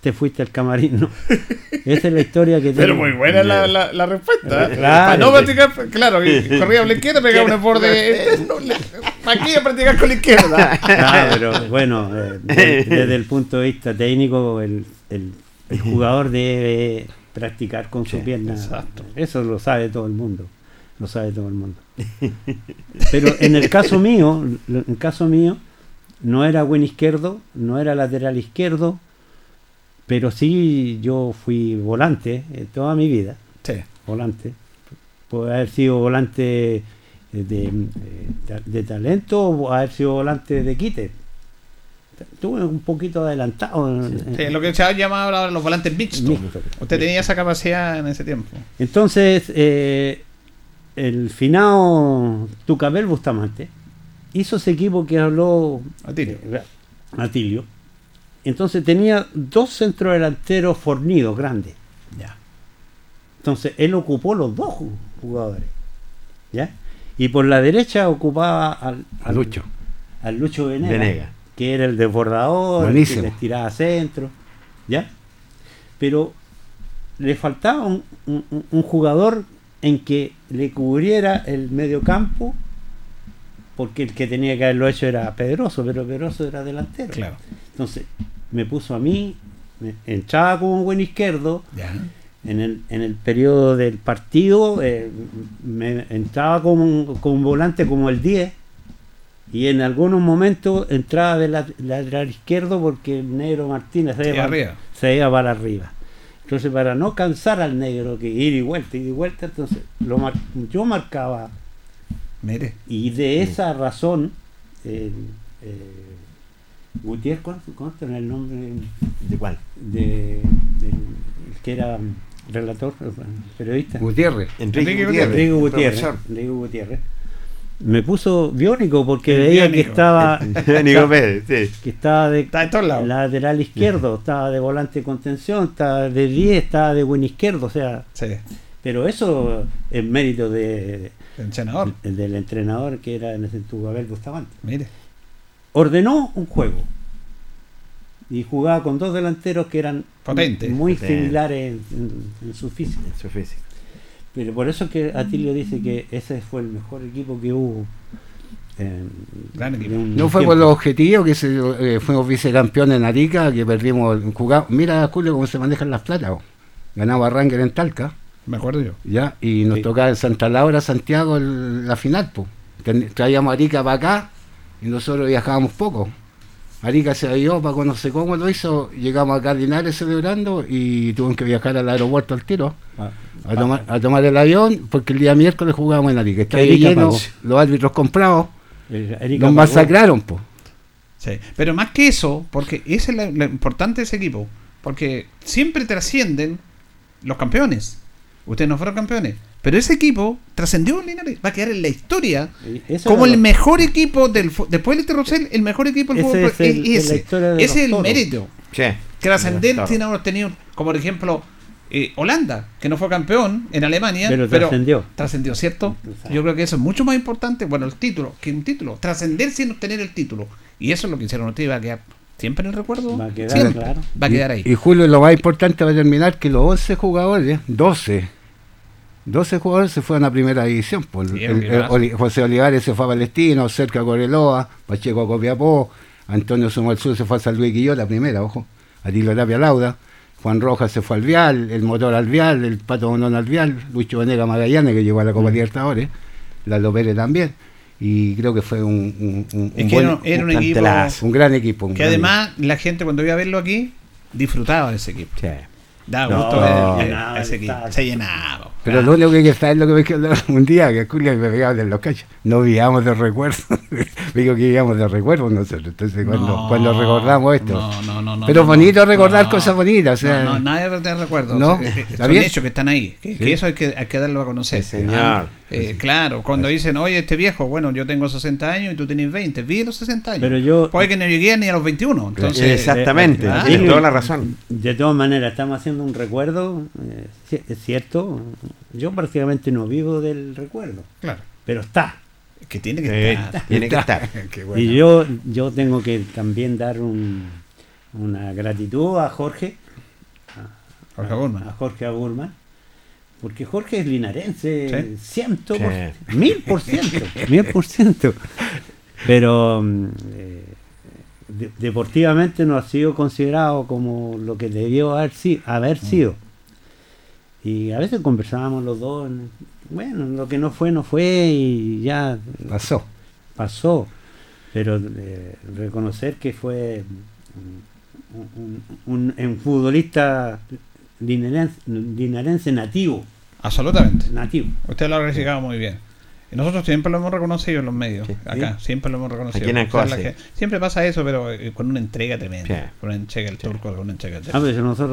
te fuiste al camarín, ¿no? [LAUGHS] Esa es la historia que Pero muy buena la, la, la respuesta. ¿eh? Claro. Para no practicar, claro, que [LAUGHS] corría por la izquierda, pegaba un borde. ¿Para qué a practicar con la izquierda? [LAUGHS] Ah, pero bueno, eh, de- desde el punto de vista técnico, el, el- el jugador debe practicar con su pierna. exacto. Eso lo sabe todo el mundo. Lo sabe todo el mundo. Pero en el caso mío, en el caso mío, no era buen izquierdo, no era lateral izquierdo, pero sí yo fui volante eh, toda mi vida Sí. volante. Puede haber sido volante eh, de, eh, de talento o haber sido volante de quite. Estuve un poquito adelantado. en- Sí, lo que se ha llamado ahora los volantes mixtos. Mixto. Usted tenía esa capacidad en ese tiempo. Entonces, eh, el finado Tucabel Bustamante hizo ese equipo que habló Atilio. eh, Atilio. Entonces tenía dos centrodelanteros fornidos grandes. Ya. Entonces él ocupó los dos ju- jugadores. ¿Ya? Y por la derecha ocupaba al, A Lucho. al Lucho Venegas, Venegas. que era el desbordador, Buenísimo. que les tiraba centro. ¿Ya? Pero le faltaba un, un- un jugador en que le cubriera el medio campo, porque el que tenía que haberlo hecho era Pedroso, pero Pedroso era delantero. Claro. Entonces me puso a mí, me- entraba como buen izquierdo, Ya. en el, en el periodo del partido eh, me entraba como un, como un volante como el 10 y en algunos momentos entraba de la- lateral izquierdo porque el negro Martínez se iba, se iba para arriba. Entonces, para no cansar al negro, que ir y vuelta, ir y vuelta, entonces lo mar- yo marcaba. Mire. Y de esa razón, eh, Gutiérrez, ¿cuánto, cuánto era el nombre? ¿De cuál? De, el que era relator, periodista. Gutiérrez. Enrique Gutiérrez, Enrique Gutiérrez. Enrique Gutiérrez. Me puso biónico porque El veía que biónico. estaba. [LAUGHS] Nico Pérez, sí. que estaba de Está de todos lados. lateral izquierdo, estaba de volante de contención, estaba de 10, estaba de buen izquierdo, o sea, Sí. pero eso es mérito de, El senador. del entrenador que era en ese entonces Abel Bustamante. Mire. Ordenó un juego y jugaba con dos delanteros que eran Potentes. muy Potentes. similares en, en- en su físico. Su físico. Pero por eso que Atilio dice que ese fue el mejor equipo que hubo. No fue tiempo. por los objetivos que se, eh, fuimos vicecampeones en Arica, que perdimos, jugamos. Mira, Julio, cómo se manejan las platas. oh. Ganaba Ranger en Talca, Me acuerdo yo. ya, y nos Sí. tocaba en Santa Laura, Santiago, el- la final. po. Ten- Traíamos a Arica para acá y nosotros viajábamos poco. Arica se dio, Paco no sé cómo lo hizo, llegamos a Linares celebrando y tuvimos que viajar al aeropuerto al tiro. Ah, a tomar, a tomar el avión porque el día miércoles jugábamos en Arica. Estaba lleno, pagó. los árbitros comprados, nos pagó. masacraron. po. Sí. Pero más que eso, porque ese es lo, lo importante de ese equipo. Porque siempre trascienden los campeones. Ustedes no fueron campeones. Pero ese equipo trascendió en Linares. Va a quedar en la historia eso como era el mejor equipo del después del Terrocel, el mejor equipo del fútbol. es el- es ese. es Ese el mérito. Sí. Sin haber tenido, como por ejemplo, eh, Holanda, que no fue campeón en Alemania, Pero trascendió. Trascendió, ¿cierto? Yo creo que eso es mucho más importante, bueno, el título, que un título. Trascender sin obtener el título. Y eso es lo que hicieron ustedes, va a quedar siempre en el recuerdo. Va a quedar, siempre. claro. Va a quedar ahí. Y, y Julio, lo más importante va a terminar que los 11 jugadores, 12, 12 jugadores se fueron a primera división. Por Sí, el- un el- equipazo. Oli- José Olivares se fue a Palestino, cerca a Coreloa, Pacheco a Copiapó, Antonio Sumo al Sur se fue a San Luis Guilló, la primera, ojo, Atilo Tapia Lauda, Juan Rojas se fue al Vial, el Motor al Vial, el Pato Bonón al Vial, Lucho Venega Magallanes que llegó a la Mm. Copa Libertadores, Lalo Pérez también. Y creo que fue un, un, un- Es un que buen- era, un un equipo un gran equipo. un que gran además la gente cuando iba a verlo aquí disfrutaba de ese equipo. Sí. Daba No, gusto ver se eh, llenaba a ese equipo. Se llenaba. Pero lo único que hay que saber es lo que me quedó un día, que Julio me pegaba de los cachos. No vivíamos de recuerdo. [LAUGHS] Digo que vivíamos de recuerdo nosotros. Entonces, cuando, No, cuando recordamos esto. no, no, no, no, Pero no, bonito no, recordar no, cosas bonitas. O sea, no, no, nadie te recuerdo. No, O sea, eh, ¿está son hechos que están ahí. Que, que Sí. eso hay que, hay que darlo a conocer. Sí, señor. Ah, eh, claro, cuando dicen, oye, este viejo, bueno, yo tengo 60 años y tú tienes 20, vi los 60 años. Pero yo- Puede que no llegué ni a los 21. Entonces, Exactamente, eh, tiene ah, toda la razón. De todas maneras, estamos haciendo un recuerdo, eh, es cierto, yo prácticamente no vivo del recuerdo, Claro, pero está. que tiene que Eh, estar. tiene que estar. [LAUGHS] Qué bueno. Y yo, yo tengo que también dar un- una gratitud a Jorge, Jorge Burman. a Jorge Aburman, porque Jorge es linarense, Sí. ciento por- mil por ciento, [LAUGHS] mil por ciento. Pero mm, eh, de- deportivamente no ha sido considerado como lo que debió haber, haber sido. Y a veces conversábamos los dos, en- bueno, lo que no fue, no fue y ya Pasó. pasó, pero eh, reconocer que fue un, un- un- un futbolista linarense, linarense nativo, Absolutamente. nativo. Usted lo ha reciclado muy bien. Nosotros siempre lo hemos reconocido en los medios, Sí. acá, siempre lo hemos reconocido. Aquí en Ancoa, O sea, la sí. que- siempre pasa eso, pero eh, con una entrega tremenda. Sí. Con una entrega el turco, con una entrega Ah,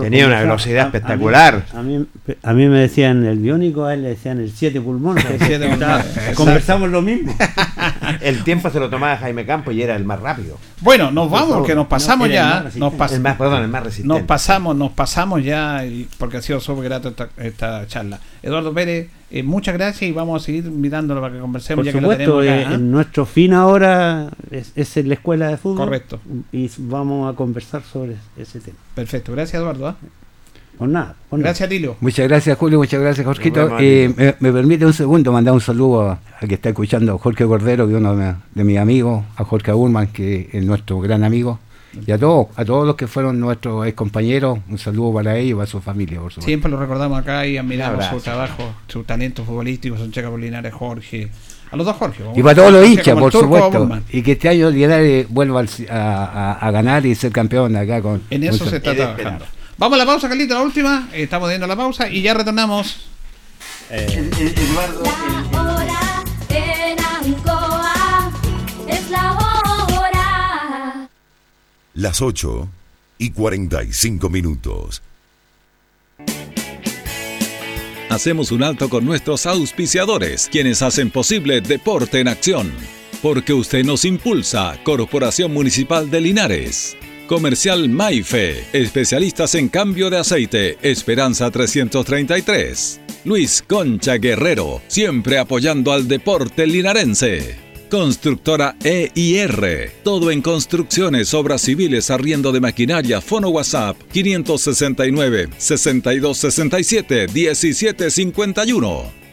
Tenía una velocidad a- a mí- espectacular. A mí, a mí me decían el biónico, a él le decían el siete pulmones. El siete [LAUGHS] pulmones. Conversamos lo mismo. [LAUGHS] [LAUGHS] El tiempo se lo tomaba Jaime Campos y era el más rápido. Bueno, nos vamos porque nos pasamos ya. Nos, pas- El más, perdón, el más resistente. nos pasamos, nos pasamos ya, y- porque ha sido súper grato esta, esta charla. Eduardo Pérez, eh, muchas gracias y vamos a seguir invitándolo para que conversemos Por ya que lo supuesto, tenemos eh, acá. ¿ah? nuestro fin ahora es, es en la escuela de fútbol. Correcto. Y vamos a conversar sobre ese tema. Perfecto, gracias Eduardo. ¿ah? Por nada. por nada. Gracias Tilio. Muchas gracias, Julio. Muchas gracias, Jorgito. Eh, me, me permite un segundo mandar un saludo a, a que está escuchando Jorge Cordero, que es uno de, de mis amigos, a Jorge Burman, que es nuestro gran amigo, y a todos, a todos los que fueron nuestros ex compañeros, un saludo para ellos y para su familia, por supuesto. Siempre lo recordamos acá y admiramos su trabajo, su talento futbolístico, son Checa Polinares, Jorge. A los dos Jorge. Y para todos los hinchas, por turco supuesto. Y que este año Linares vuelva al- a, a- a ganar y ser campeón acá con. En eso se está trabajando. esperar. Vamos a la pausa, Carlito, la última. Eh, Estamos viendo la pausa y ya retornamos. Eduardo, La hora en Ancoa es la hora. Las 8 y 45 minutos. Hacemos un alto con nuestros auspiciadores, quienes hacen posible Deporte en Acción. Porque usted nos impulsa, Corporación Municipal de Linares. Comercial Maife, especialistas en cambio de aceite, Esperanza 333. Luis Concha Guerrero, siempre apoyando al deporte linarense. Constructora EIR. Todo en construcciones, obras civiles, arriendo de maquinaria, fono WhatsApp 569 6267 1751.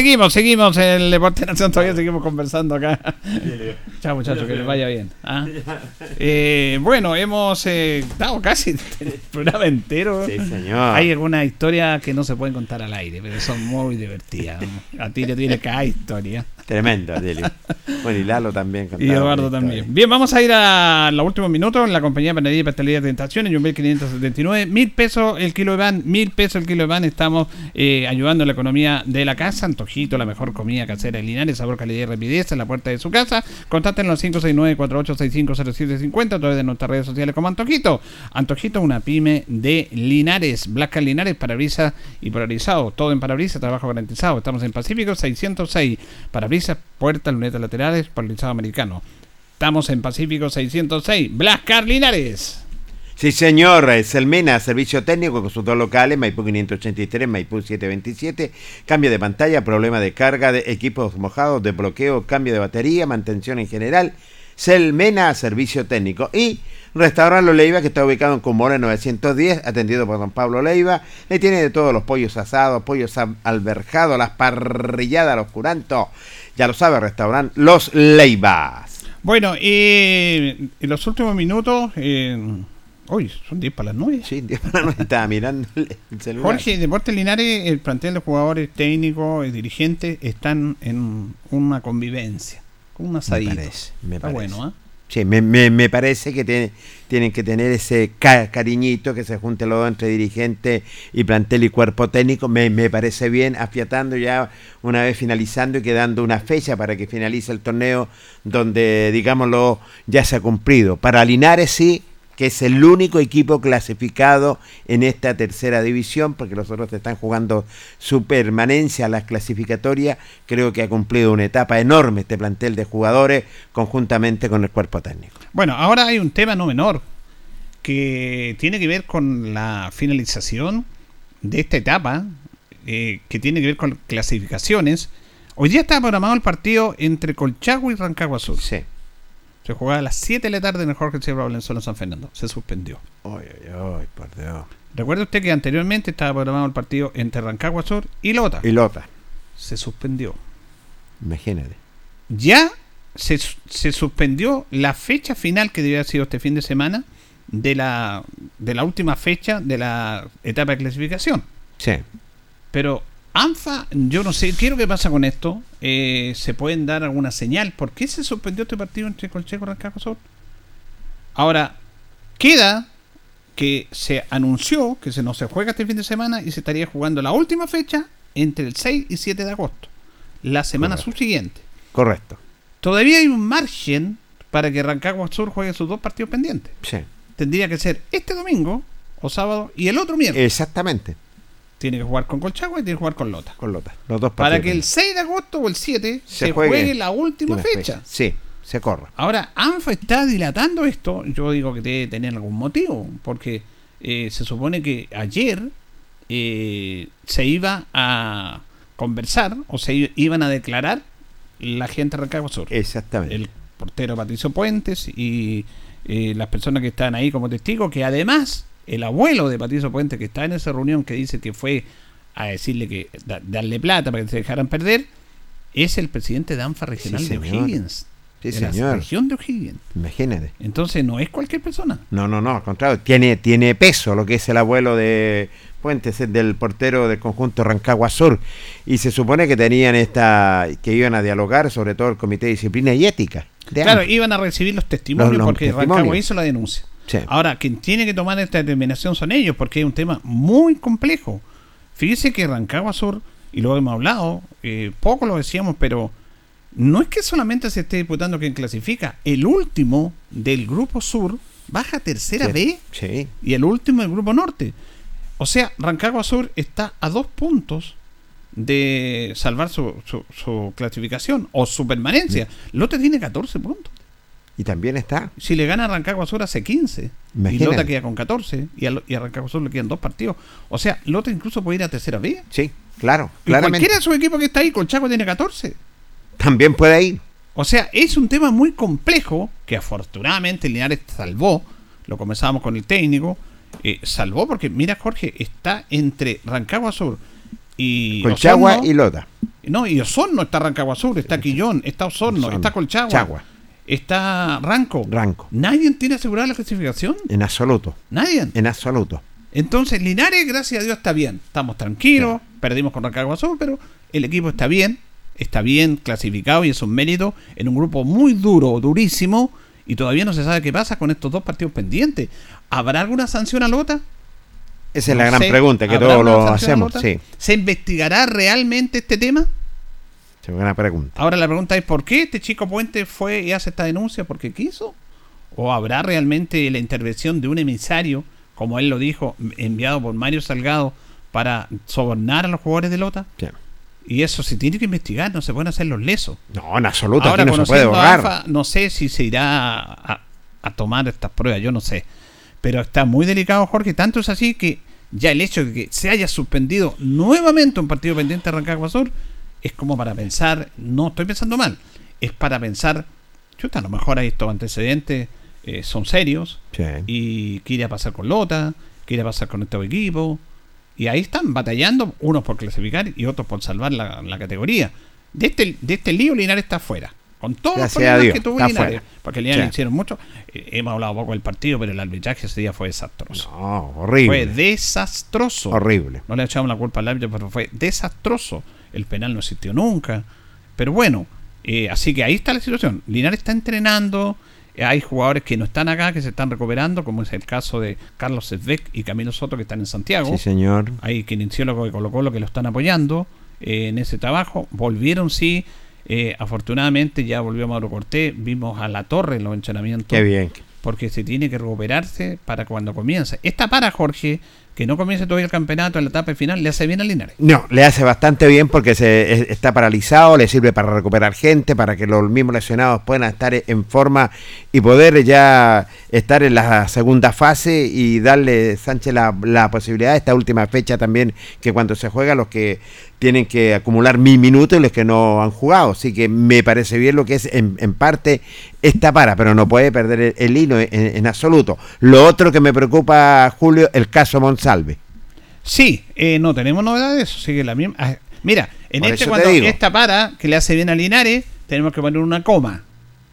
Seguimos, seguimos en el Deporte Nación, todavía seguimos conversando acá. [LAUGHS] Chao muchachos, que les vaya bien. ¿ah? [LAUGHS] Eh, bueno, hemos eh, estado casi [LAUGHS] el programa entero. Sí, señor. Hay algunas historias que no se pueden contar al aire, pero son muy divertidas. A ti le tiene cada historia. Tremendo, Adelio. [LAUGHS] Bueno, y Lalo también. Y Eduardo también. Bien, vamos a ir a los últimos minutos en la compañía Panadería y Pastelería de Tentaciones, en 1579, mil pesos el kilo de van, mil pesos el kilo de van, estamos eh, ayudando a la economía de la casa, Antojito, la mejor comida casera en Linares, sabor, calidad y rapidez en la puerta de su casa, contáctenos al 569-4865-0750 a través de nuestras redes sociales como Antojito. Antojito, una pyme de Linares, Blasca Linares, parabrisas y polarizado, todo en parabrisas, trabajo garantizado, estamos en Pacífico 606, parabrisas, puertas, lunetas laterales, polarizado americano. Estamos en Pacífico 606, Blascar Linares. Sí, señor. Selmena, servicio técnico, consultor locales, Maipú 583, Maipú 727, cambio de pantalla, problema de carga de equipos mojados, de bloqueo, cambio de batería, mantención en general. Selmena, servicio técnico. Y Restaurante Leiva, que está ubicado en Comora 910, atendido por don Pablo Leiva. Le tiene de todos los pollos asados, pollos alberjados, las parrilladas, los curantos. Ya lo sabe, restaurante Los Leivas. Bueno, y en los últimos minutos, eh, hoy son 10 para las 9. Sí, 10 para las 9 estaba mirando el celular. Jorge, Deportes Linares, el plantel de jugadores técnicos y dirigentes están en una convivencia, con un asadito. parece, me Está parece. bueno, ¿ah? Sí, me, me- me parece que tiene- tienen que tener ese ca- cariñito, que se junte los dos entre dirigente y plantel y cuerpo técnico. Me, me parece bien, afiatando ya una vez finalizando y quedando una fecha para que finalice el torneo donde, digámoslo, ya se ha cumplido. Para Linares sí, que es el único equipo clasificado en esta tercera división, porque los otros están jugando su permanencia a las clasificatorias. Creo que ha cumplido una etapa enorme este plantel de jugadores conjuntamente con el cuerpo técnico. Bueno, ahora hay un tema no menor que tiene que ver con la finalización de esta etapa, eh, que tiene que ver con clasificaciones. Hoy día está programado el partido entre Colchagua y Rancagua Sur. Sí. Se jugaba a las 7 de la tarde en el Jorge Sierra Valenzuela San Fernando. Se suspendió. Ay, ay, ay, por Dios. Recuerde usted que anteriormente estaba programado el partido entre Rancagua Sur y Lota. Y Lota, Se suspendió. imagínate. Ya se, se suspendió la fecha final que debía haber sido este fin de semana de la, de la última fecha de la etapa de clasificación. Sí. Pero ANFA, yo no sé, quiero qué pasa con esto. Eh, ¿Se pueden dar alguna señal? ¿Por qué se suspendió este partido entre Colcheco y Rancagua Sur? Ahora, queda que se anunció que se no se juega este fin de semana y se estaría jugando la última fecha entre el 6 y 7 de agosto, la semana Correcto. subsiguiente. Correcto. Todavía hay un margen para que Rancagua Sur juegue sus dos partidos pendientes. Sí. Tendría que ser este domingo o sábado y el otro miércoles. Exactamente. Tiene que jugar con Colchagua y tiene que jugar con Lota. Con Lota. Los dos Para partidos que el pendientes. 6 de agosto o el 7 se, Se juegue, juegue la última fecha. Sí, se corra. Ahora, ANFA está dilatando esto. Yo digo que debe tener algún motivo. Porque eh, se supone que ayer eh, se iba a conversar o se iban a declarar la gente de Rancagua Sur. Exactamente. El portero Patricio Puentes y eh, las personas que están ahí como testigos, que además el abuelo de Patricio Puentes que está en esa reunión que dice que fue a decirle que da- darle plata para que se dejaran perder, es el presidente de ANFA regional Sí, de. O'Higgins. Sí, de la región de O'Higgins. Imagínate. Entonces no es cualquier persona. No, no, no, al contrario, tiene, tiene peso lo que es el abuelo de Puentes, es del portero del conjunto Rancagua Sur. Y se supone que tenían esta, que iban a dialogar, sobre todo el Comité de Disciplina y Ética. Claro, ANFA. iban a recibir los testimonios Los- los porque testimonios. Rancagua hizo la denuncia. Sí. Ahora, quien tiene que tomar esta determinación son ellos, porque es un tema muy complejo. Fíjese que Rancagua Sur, y lo hemos hablado, eh, poco lo decíamos, pero no es que solamente se esté disputando quien clasifica. El último del grupo sur baja a tercera Sí. B Sí, y el último del grupo norte. O sea, Rancagua Sur está a dos puntos de salvar su, su- su clasificación o su permanencia. Lote tiene 14 puntos. Y también está. Si le gana a Rancagua Sur hace 15 y Imagínate. Lota queda con 14 y a, y Rancagua Sur le quedan dos partidos. O sea, Lota incluso puede ir a tercera B. Sí, claro, Y claramente. cualquiera de sus equipos que está ahí, Colchaco tiene 14. También puede ir. O sea, es un tema muy complejo que afortunadamente Linares salvó. Lo comenzábamos con el técnico. eh, salvó porque, mira, Jorge, está entre Rancagua Sur y. Colchagua Osorno. y Lota. No, y Osorno está Rancagua Sur, está Quillón, está Osorno, Osorno, está Colchagua, Chagua. Está Ranco. Ranco. ¿Nadie tiene asegurada la clasificación? En absoluto. Nadie. En absoluto. Entonces, Linares, gracias a Dios, está bien. Estamos tranquilos, perdimos con Rancagua Sur, pero el equipo está bien, está bien clasificado y es un mérito en un grupo muy duro, durísimo, y todavía no se sabe qué pasa con estos dos partidos pendientes. ¿Habrá alguna sanción a Lota? Esa es No la gran sé. pregunta que ¿Habrá todos lo hacemos. Sí, ¿Se investigará realmente este tema? Buena pregunta. Ahora la pregunta es, ¿por qué este chico Puente fue y hace esta denuncia? ¿Porque quiso? ¿O habrá realmente la intervención de un emisario, como él lo dijo, enviado por Mario Salgado para sobornar a los jugadores de Lota? Y eso se tiene que investigar, no se pueden hacer los lesos. No, en absoluto, Ahora, aquí no se puede borrar. No sé si se irá a, a tomar estas pruebas, yo no sé. Pero está muy delicado, Jorge. Tanto es así que ya el hecho de que se haya suspendido nuevamente un partido pendiente de Rancagua Sur es como para pensar, no estoy pensando mal, es para pensar, chuta, a lo mejor hay estos antecedentes eh, son serios Sí. y qué irá a pasar con Lota, qué irá a pasar con este equipo. Y ahí están batallando, unos por clasificar y otros por salvar la, la categoría. De este, de este lío Linares está afuera. Con todos Gracias los problemas Dios, que tuvo Linares. Porque Linares Sí. hicieron mucho. Eh, hemos hablado poco del partido, pero el arbitraje ese día fue desastroso. No, horrible. Fue desastroso. Horrible. No le echamos la culpa al árbitro, pero fue desastroso. El penal no existió nunca. Pero bueno, eh, así que ahí está la situación. Linares está entrenando, Eh, Hay jugadores que no están acá, que se están recuperando, como es el caso de Carlos Sesbeck y Camilo Soto, que están en Santiago. Sí, señor. Hay kinesiólogos de Colo Colo que lo están apoyando eh, en ese trabajo. Volvieron, sí. eh, afortunadamente ya volvió Mauro Cortés. Vimos a la torre en los entrenamientos. Qué bien. Porque se tiene que recuperarse para cuando comience. Esta para Jorge, que no comience todavía el campeonato en la etapa final, le hace bien a Linares. No, le hace bastante bien porque se es- está paralizado, le sirve para recuperar gente, para que los mismos lesionados puedan estar en forma y poder ya estar en la segunda fase y darle Sánchez la, la posibilidad esta última fecha también que cuando se juega los que tienen que acumular mil minutos y los que no han jugado. Así que me parece bien lo que es en, en parte esta para, pero no puede perder el, hilo en, en absoluto. Lo otro que me preocupa, Julio, el caso Monsalve. Sí, eh, no tenemos novedades. Sigue la misma. ah, Mira, en Por este cuando esta para, que le hace bien a Linares, tenemos que poner una coma.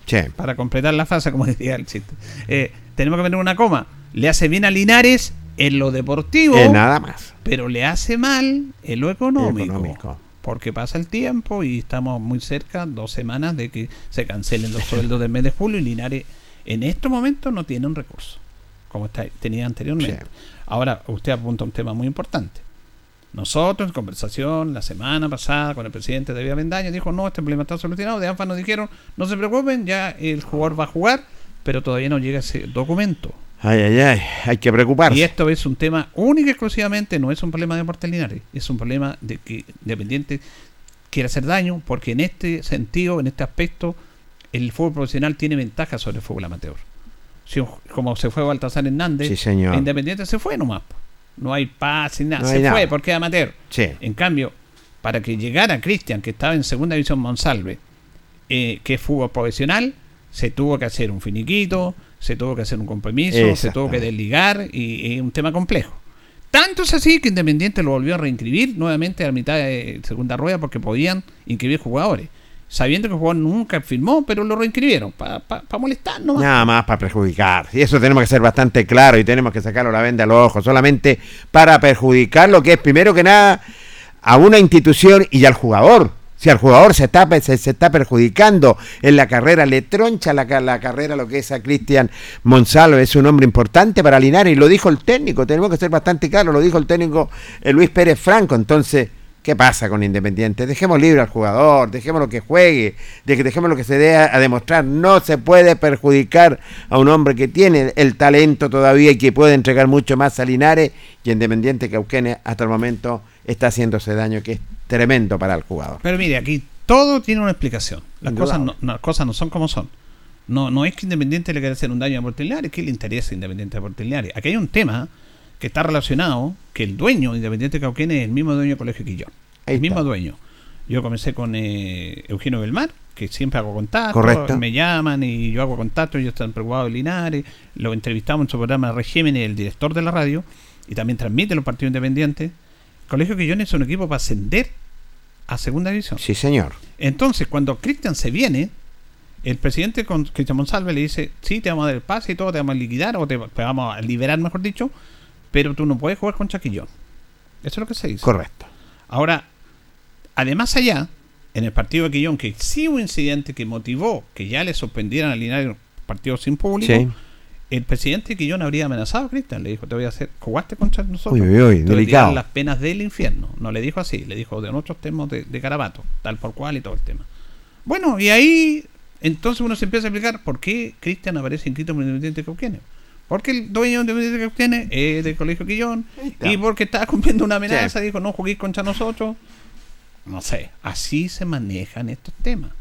Sí. para completar la fase, como [LAUGHS] decía el chiste. Eh, tenemos que poner una coma. Le hace bien a Linares en lo deportivo, Eh, nada más. pero le hace mal en lo económico, Económico. Porque pasa el tiempo y estamos muy cerca, dos semanas, de que se cancelen los sueldos del mes de julio y Linares en estos momentos no tiene un recurso, como está, tenía anteriormente. Ahora, usted apunta un tema muy importante. Nosotros en conversación la semana pasada con el presidente de Vía Vendaña dijo, no, este problema está solucionado. De ANFA nos dijeron, no se preocupen, ya el jugador va a jugar, pero todavía no llega ese documento. Ay, ay, ay, hay que preocuparse. Y esto es un tema único y exclusivamente, no es un problema de Deportes Linares, es un problema de que Independiente quiere hacer daño, porque en este sentido, en este aspecto, el fútbol profesional tiene ventaja sobre el fútbol amateur. Si como se fue Baltasar Hernández, Sí, señor. Independiente se fue nomás. No hay paz, ni nada. No se fue porque es amateur. Sí. En cambio, para que llegara Cristian, que estaba en segunda división Monsalve, eh, que es fútbol profesional, se tuvo que hacer un finiquito, se tuvo que hacer un compromiso, se tuvo que desligar y es un tema complejo. Tanto es así que Independiente lo volvió a reinscribir nuevamente a mitad de segunda rueda porque podían inscribir jugadores. Sabiendo que el jugador nunca firmó, pero lo reinscribieron para molestar nomás. Nada más para perjudicar. Y eso tenemos que ser bastante claro y tenemos que sacarlo la venda a los ojos. Solamente para perjudicar lo que es primero que nada a una institución y al jugador. Si al jugador se está, se, se está perjudicando en la carrera, le troncha la, la carrera lo que es a Cristian Monsalvo. Es un hombre importante para Linares y lo dijo el técnico. Tenemos que ser bastante claros. Lo dijo el técnico eh, Luis Pérez Franco. Entonces, ¿Qué pasa con Independiente? Dejemos libre al jugador, dejémoslo que juegue, de que dejemos lo que se dé a, a demostrar. No se puede perjudicar a un hombre que tiene el talento todavía y que puede entregar mucho más a Linares y Independiente Cauquenes hasta el momento está haciéndose daño que es tremendo para el jugador. Pero mire, aquí todo tiene una explicación. Las cosas no, las cosas no son como son. No, no es que Independiente le quiera hacer un daño a Deportes Linares, es que le interesa a Independiente Deportes Linares. Aquí hay un tema que está relacionado, que el dueño de Independiente Cauquenes es el mismo dueño del Colegio Quillón. Ahí el mismo dueño. Yo comencé con eh, Eugenio Belmar, que siempre hago contacto, Correcto. me llaman y yo hago contacto, ellos están preocupados de Linares, lo entrevistamos en su programa Regímenes, el director de la radio, y también transmite los partidos independientes. Colegio Quillón es un equipo para ascender a segunda división. Sí, señor. Entonces, cuando Cristian se viene, el presidente con Cristian Monsalve le dice, sí, te vamos a dar el pase y todo, te vamos a liquidar o te, te vamos a liberar, mejor dicho, pero tú no puedes jugar con Chaquillón. Eso es lo que se dice. Correcto. Ahora, además allá, en el partido de Quillón, que sí hubo un incidente que motivó que ya le suspendieran a Linares partido sin público, Sí. el presidente de Quillón habría amenazado a Cristian. Le dijo, te voy a hacer, jugaste contra nosotros. Uy, uy, uy, te delicado. las penas del infierno. No le dijo así, le dijo de otros temas de, de Carabato, tal por cual y todo el tema. Bueno, y ahí entonces uno se empieza a explicar por qué Cristian aparece inscrito en Independiente Cauquenes. Porque el dueño de Independiente Cauquenes es del Colegio Quillón está. y porque estaba cumpliendo una amenaza, Sí. dijo, no juguéis contra nosotros. No sé, así se manejan estos temas.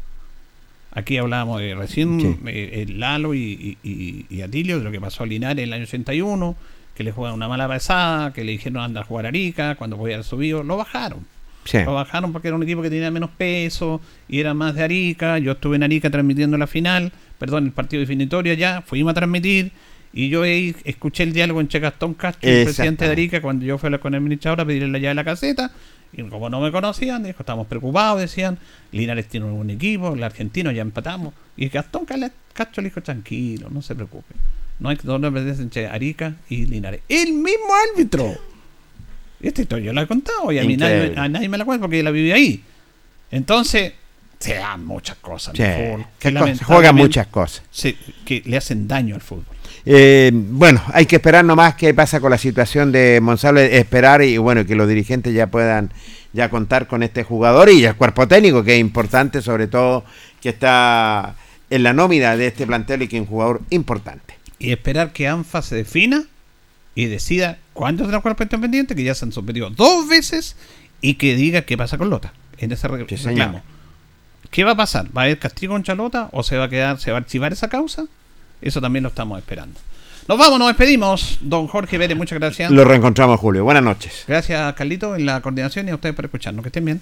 Aquí hablábamos de recién Sí. eh, el Lalo y, y, Atilio, de lo que pasó a Linares en el año 81, que le jugaron una mala pasada, que le dijeron andar a jugar a Arica, cuando podía haber subido, lo bajaron. Sí. Lo bajaron porque era un equipo que tenía menos peso y era más de Arica. Yo estuve en Arica transmitiendo la final, perdón, el partido definitorio allá, fuimos a transmitir y yo ahí escuché el diálogo entre Gastón Castro y el presidente de. Arica cuando yo fui a hablar con el administrador a pedirle la llave de la caseta. Y como no me conocían, dijo, estamos preocupados, decían, Linares tiene un buen equipo, el argentino ya empatamos. Y Gastón Castro le dijo, tranquilo, no se preocupe. No hay que no perderse entre Arica y Linares. El mismo árbitro. Esta historia yo la he contado y a mí nadie, a nadie me la cuenta porque la viví ahí. Entonces, se dan muchas cosas. Sí, fútbol, que muchas cosas. se- que le hacen daño al fútbol. Eh, bueno, hay que esperar nomás qué pasa con la situación de Monsalve, esperar y bueno, que los dirigentes ya puedan ya contar con este jugador y el cuerpo técnico, que es importante, sobre todo que está en la nómina de este plantel y que es un jugador importante. Y esperar que ANFA se defina y decida cuándo será jugar pendiente pendiente, que ya se han sometido dos veces, y que diga qué pasa con Lota en ese re- Sí, reclamo. ¿Qué va a pasar? ¿Va a haber castigo contra Lota o se va a quedar, se va a archivar esa causa? Eso también lo estamos esperando. Nos vamos, nos despedimos. Don Jorge Vélez, muchas gracias. Lo reencontramos, Julio. Buenas noches. Gracias, Carlito, en la coordinación y a ustedes por escucharnos. Que estén bien.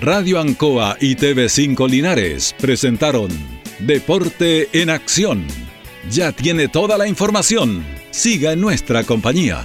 Radio Ancoa y TV5 Linares presentaron Deporte en Acción. Ya tiene toda la información. Siga en nuestra compañía.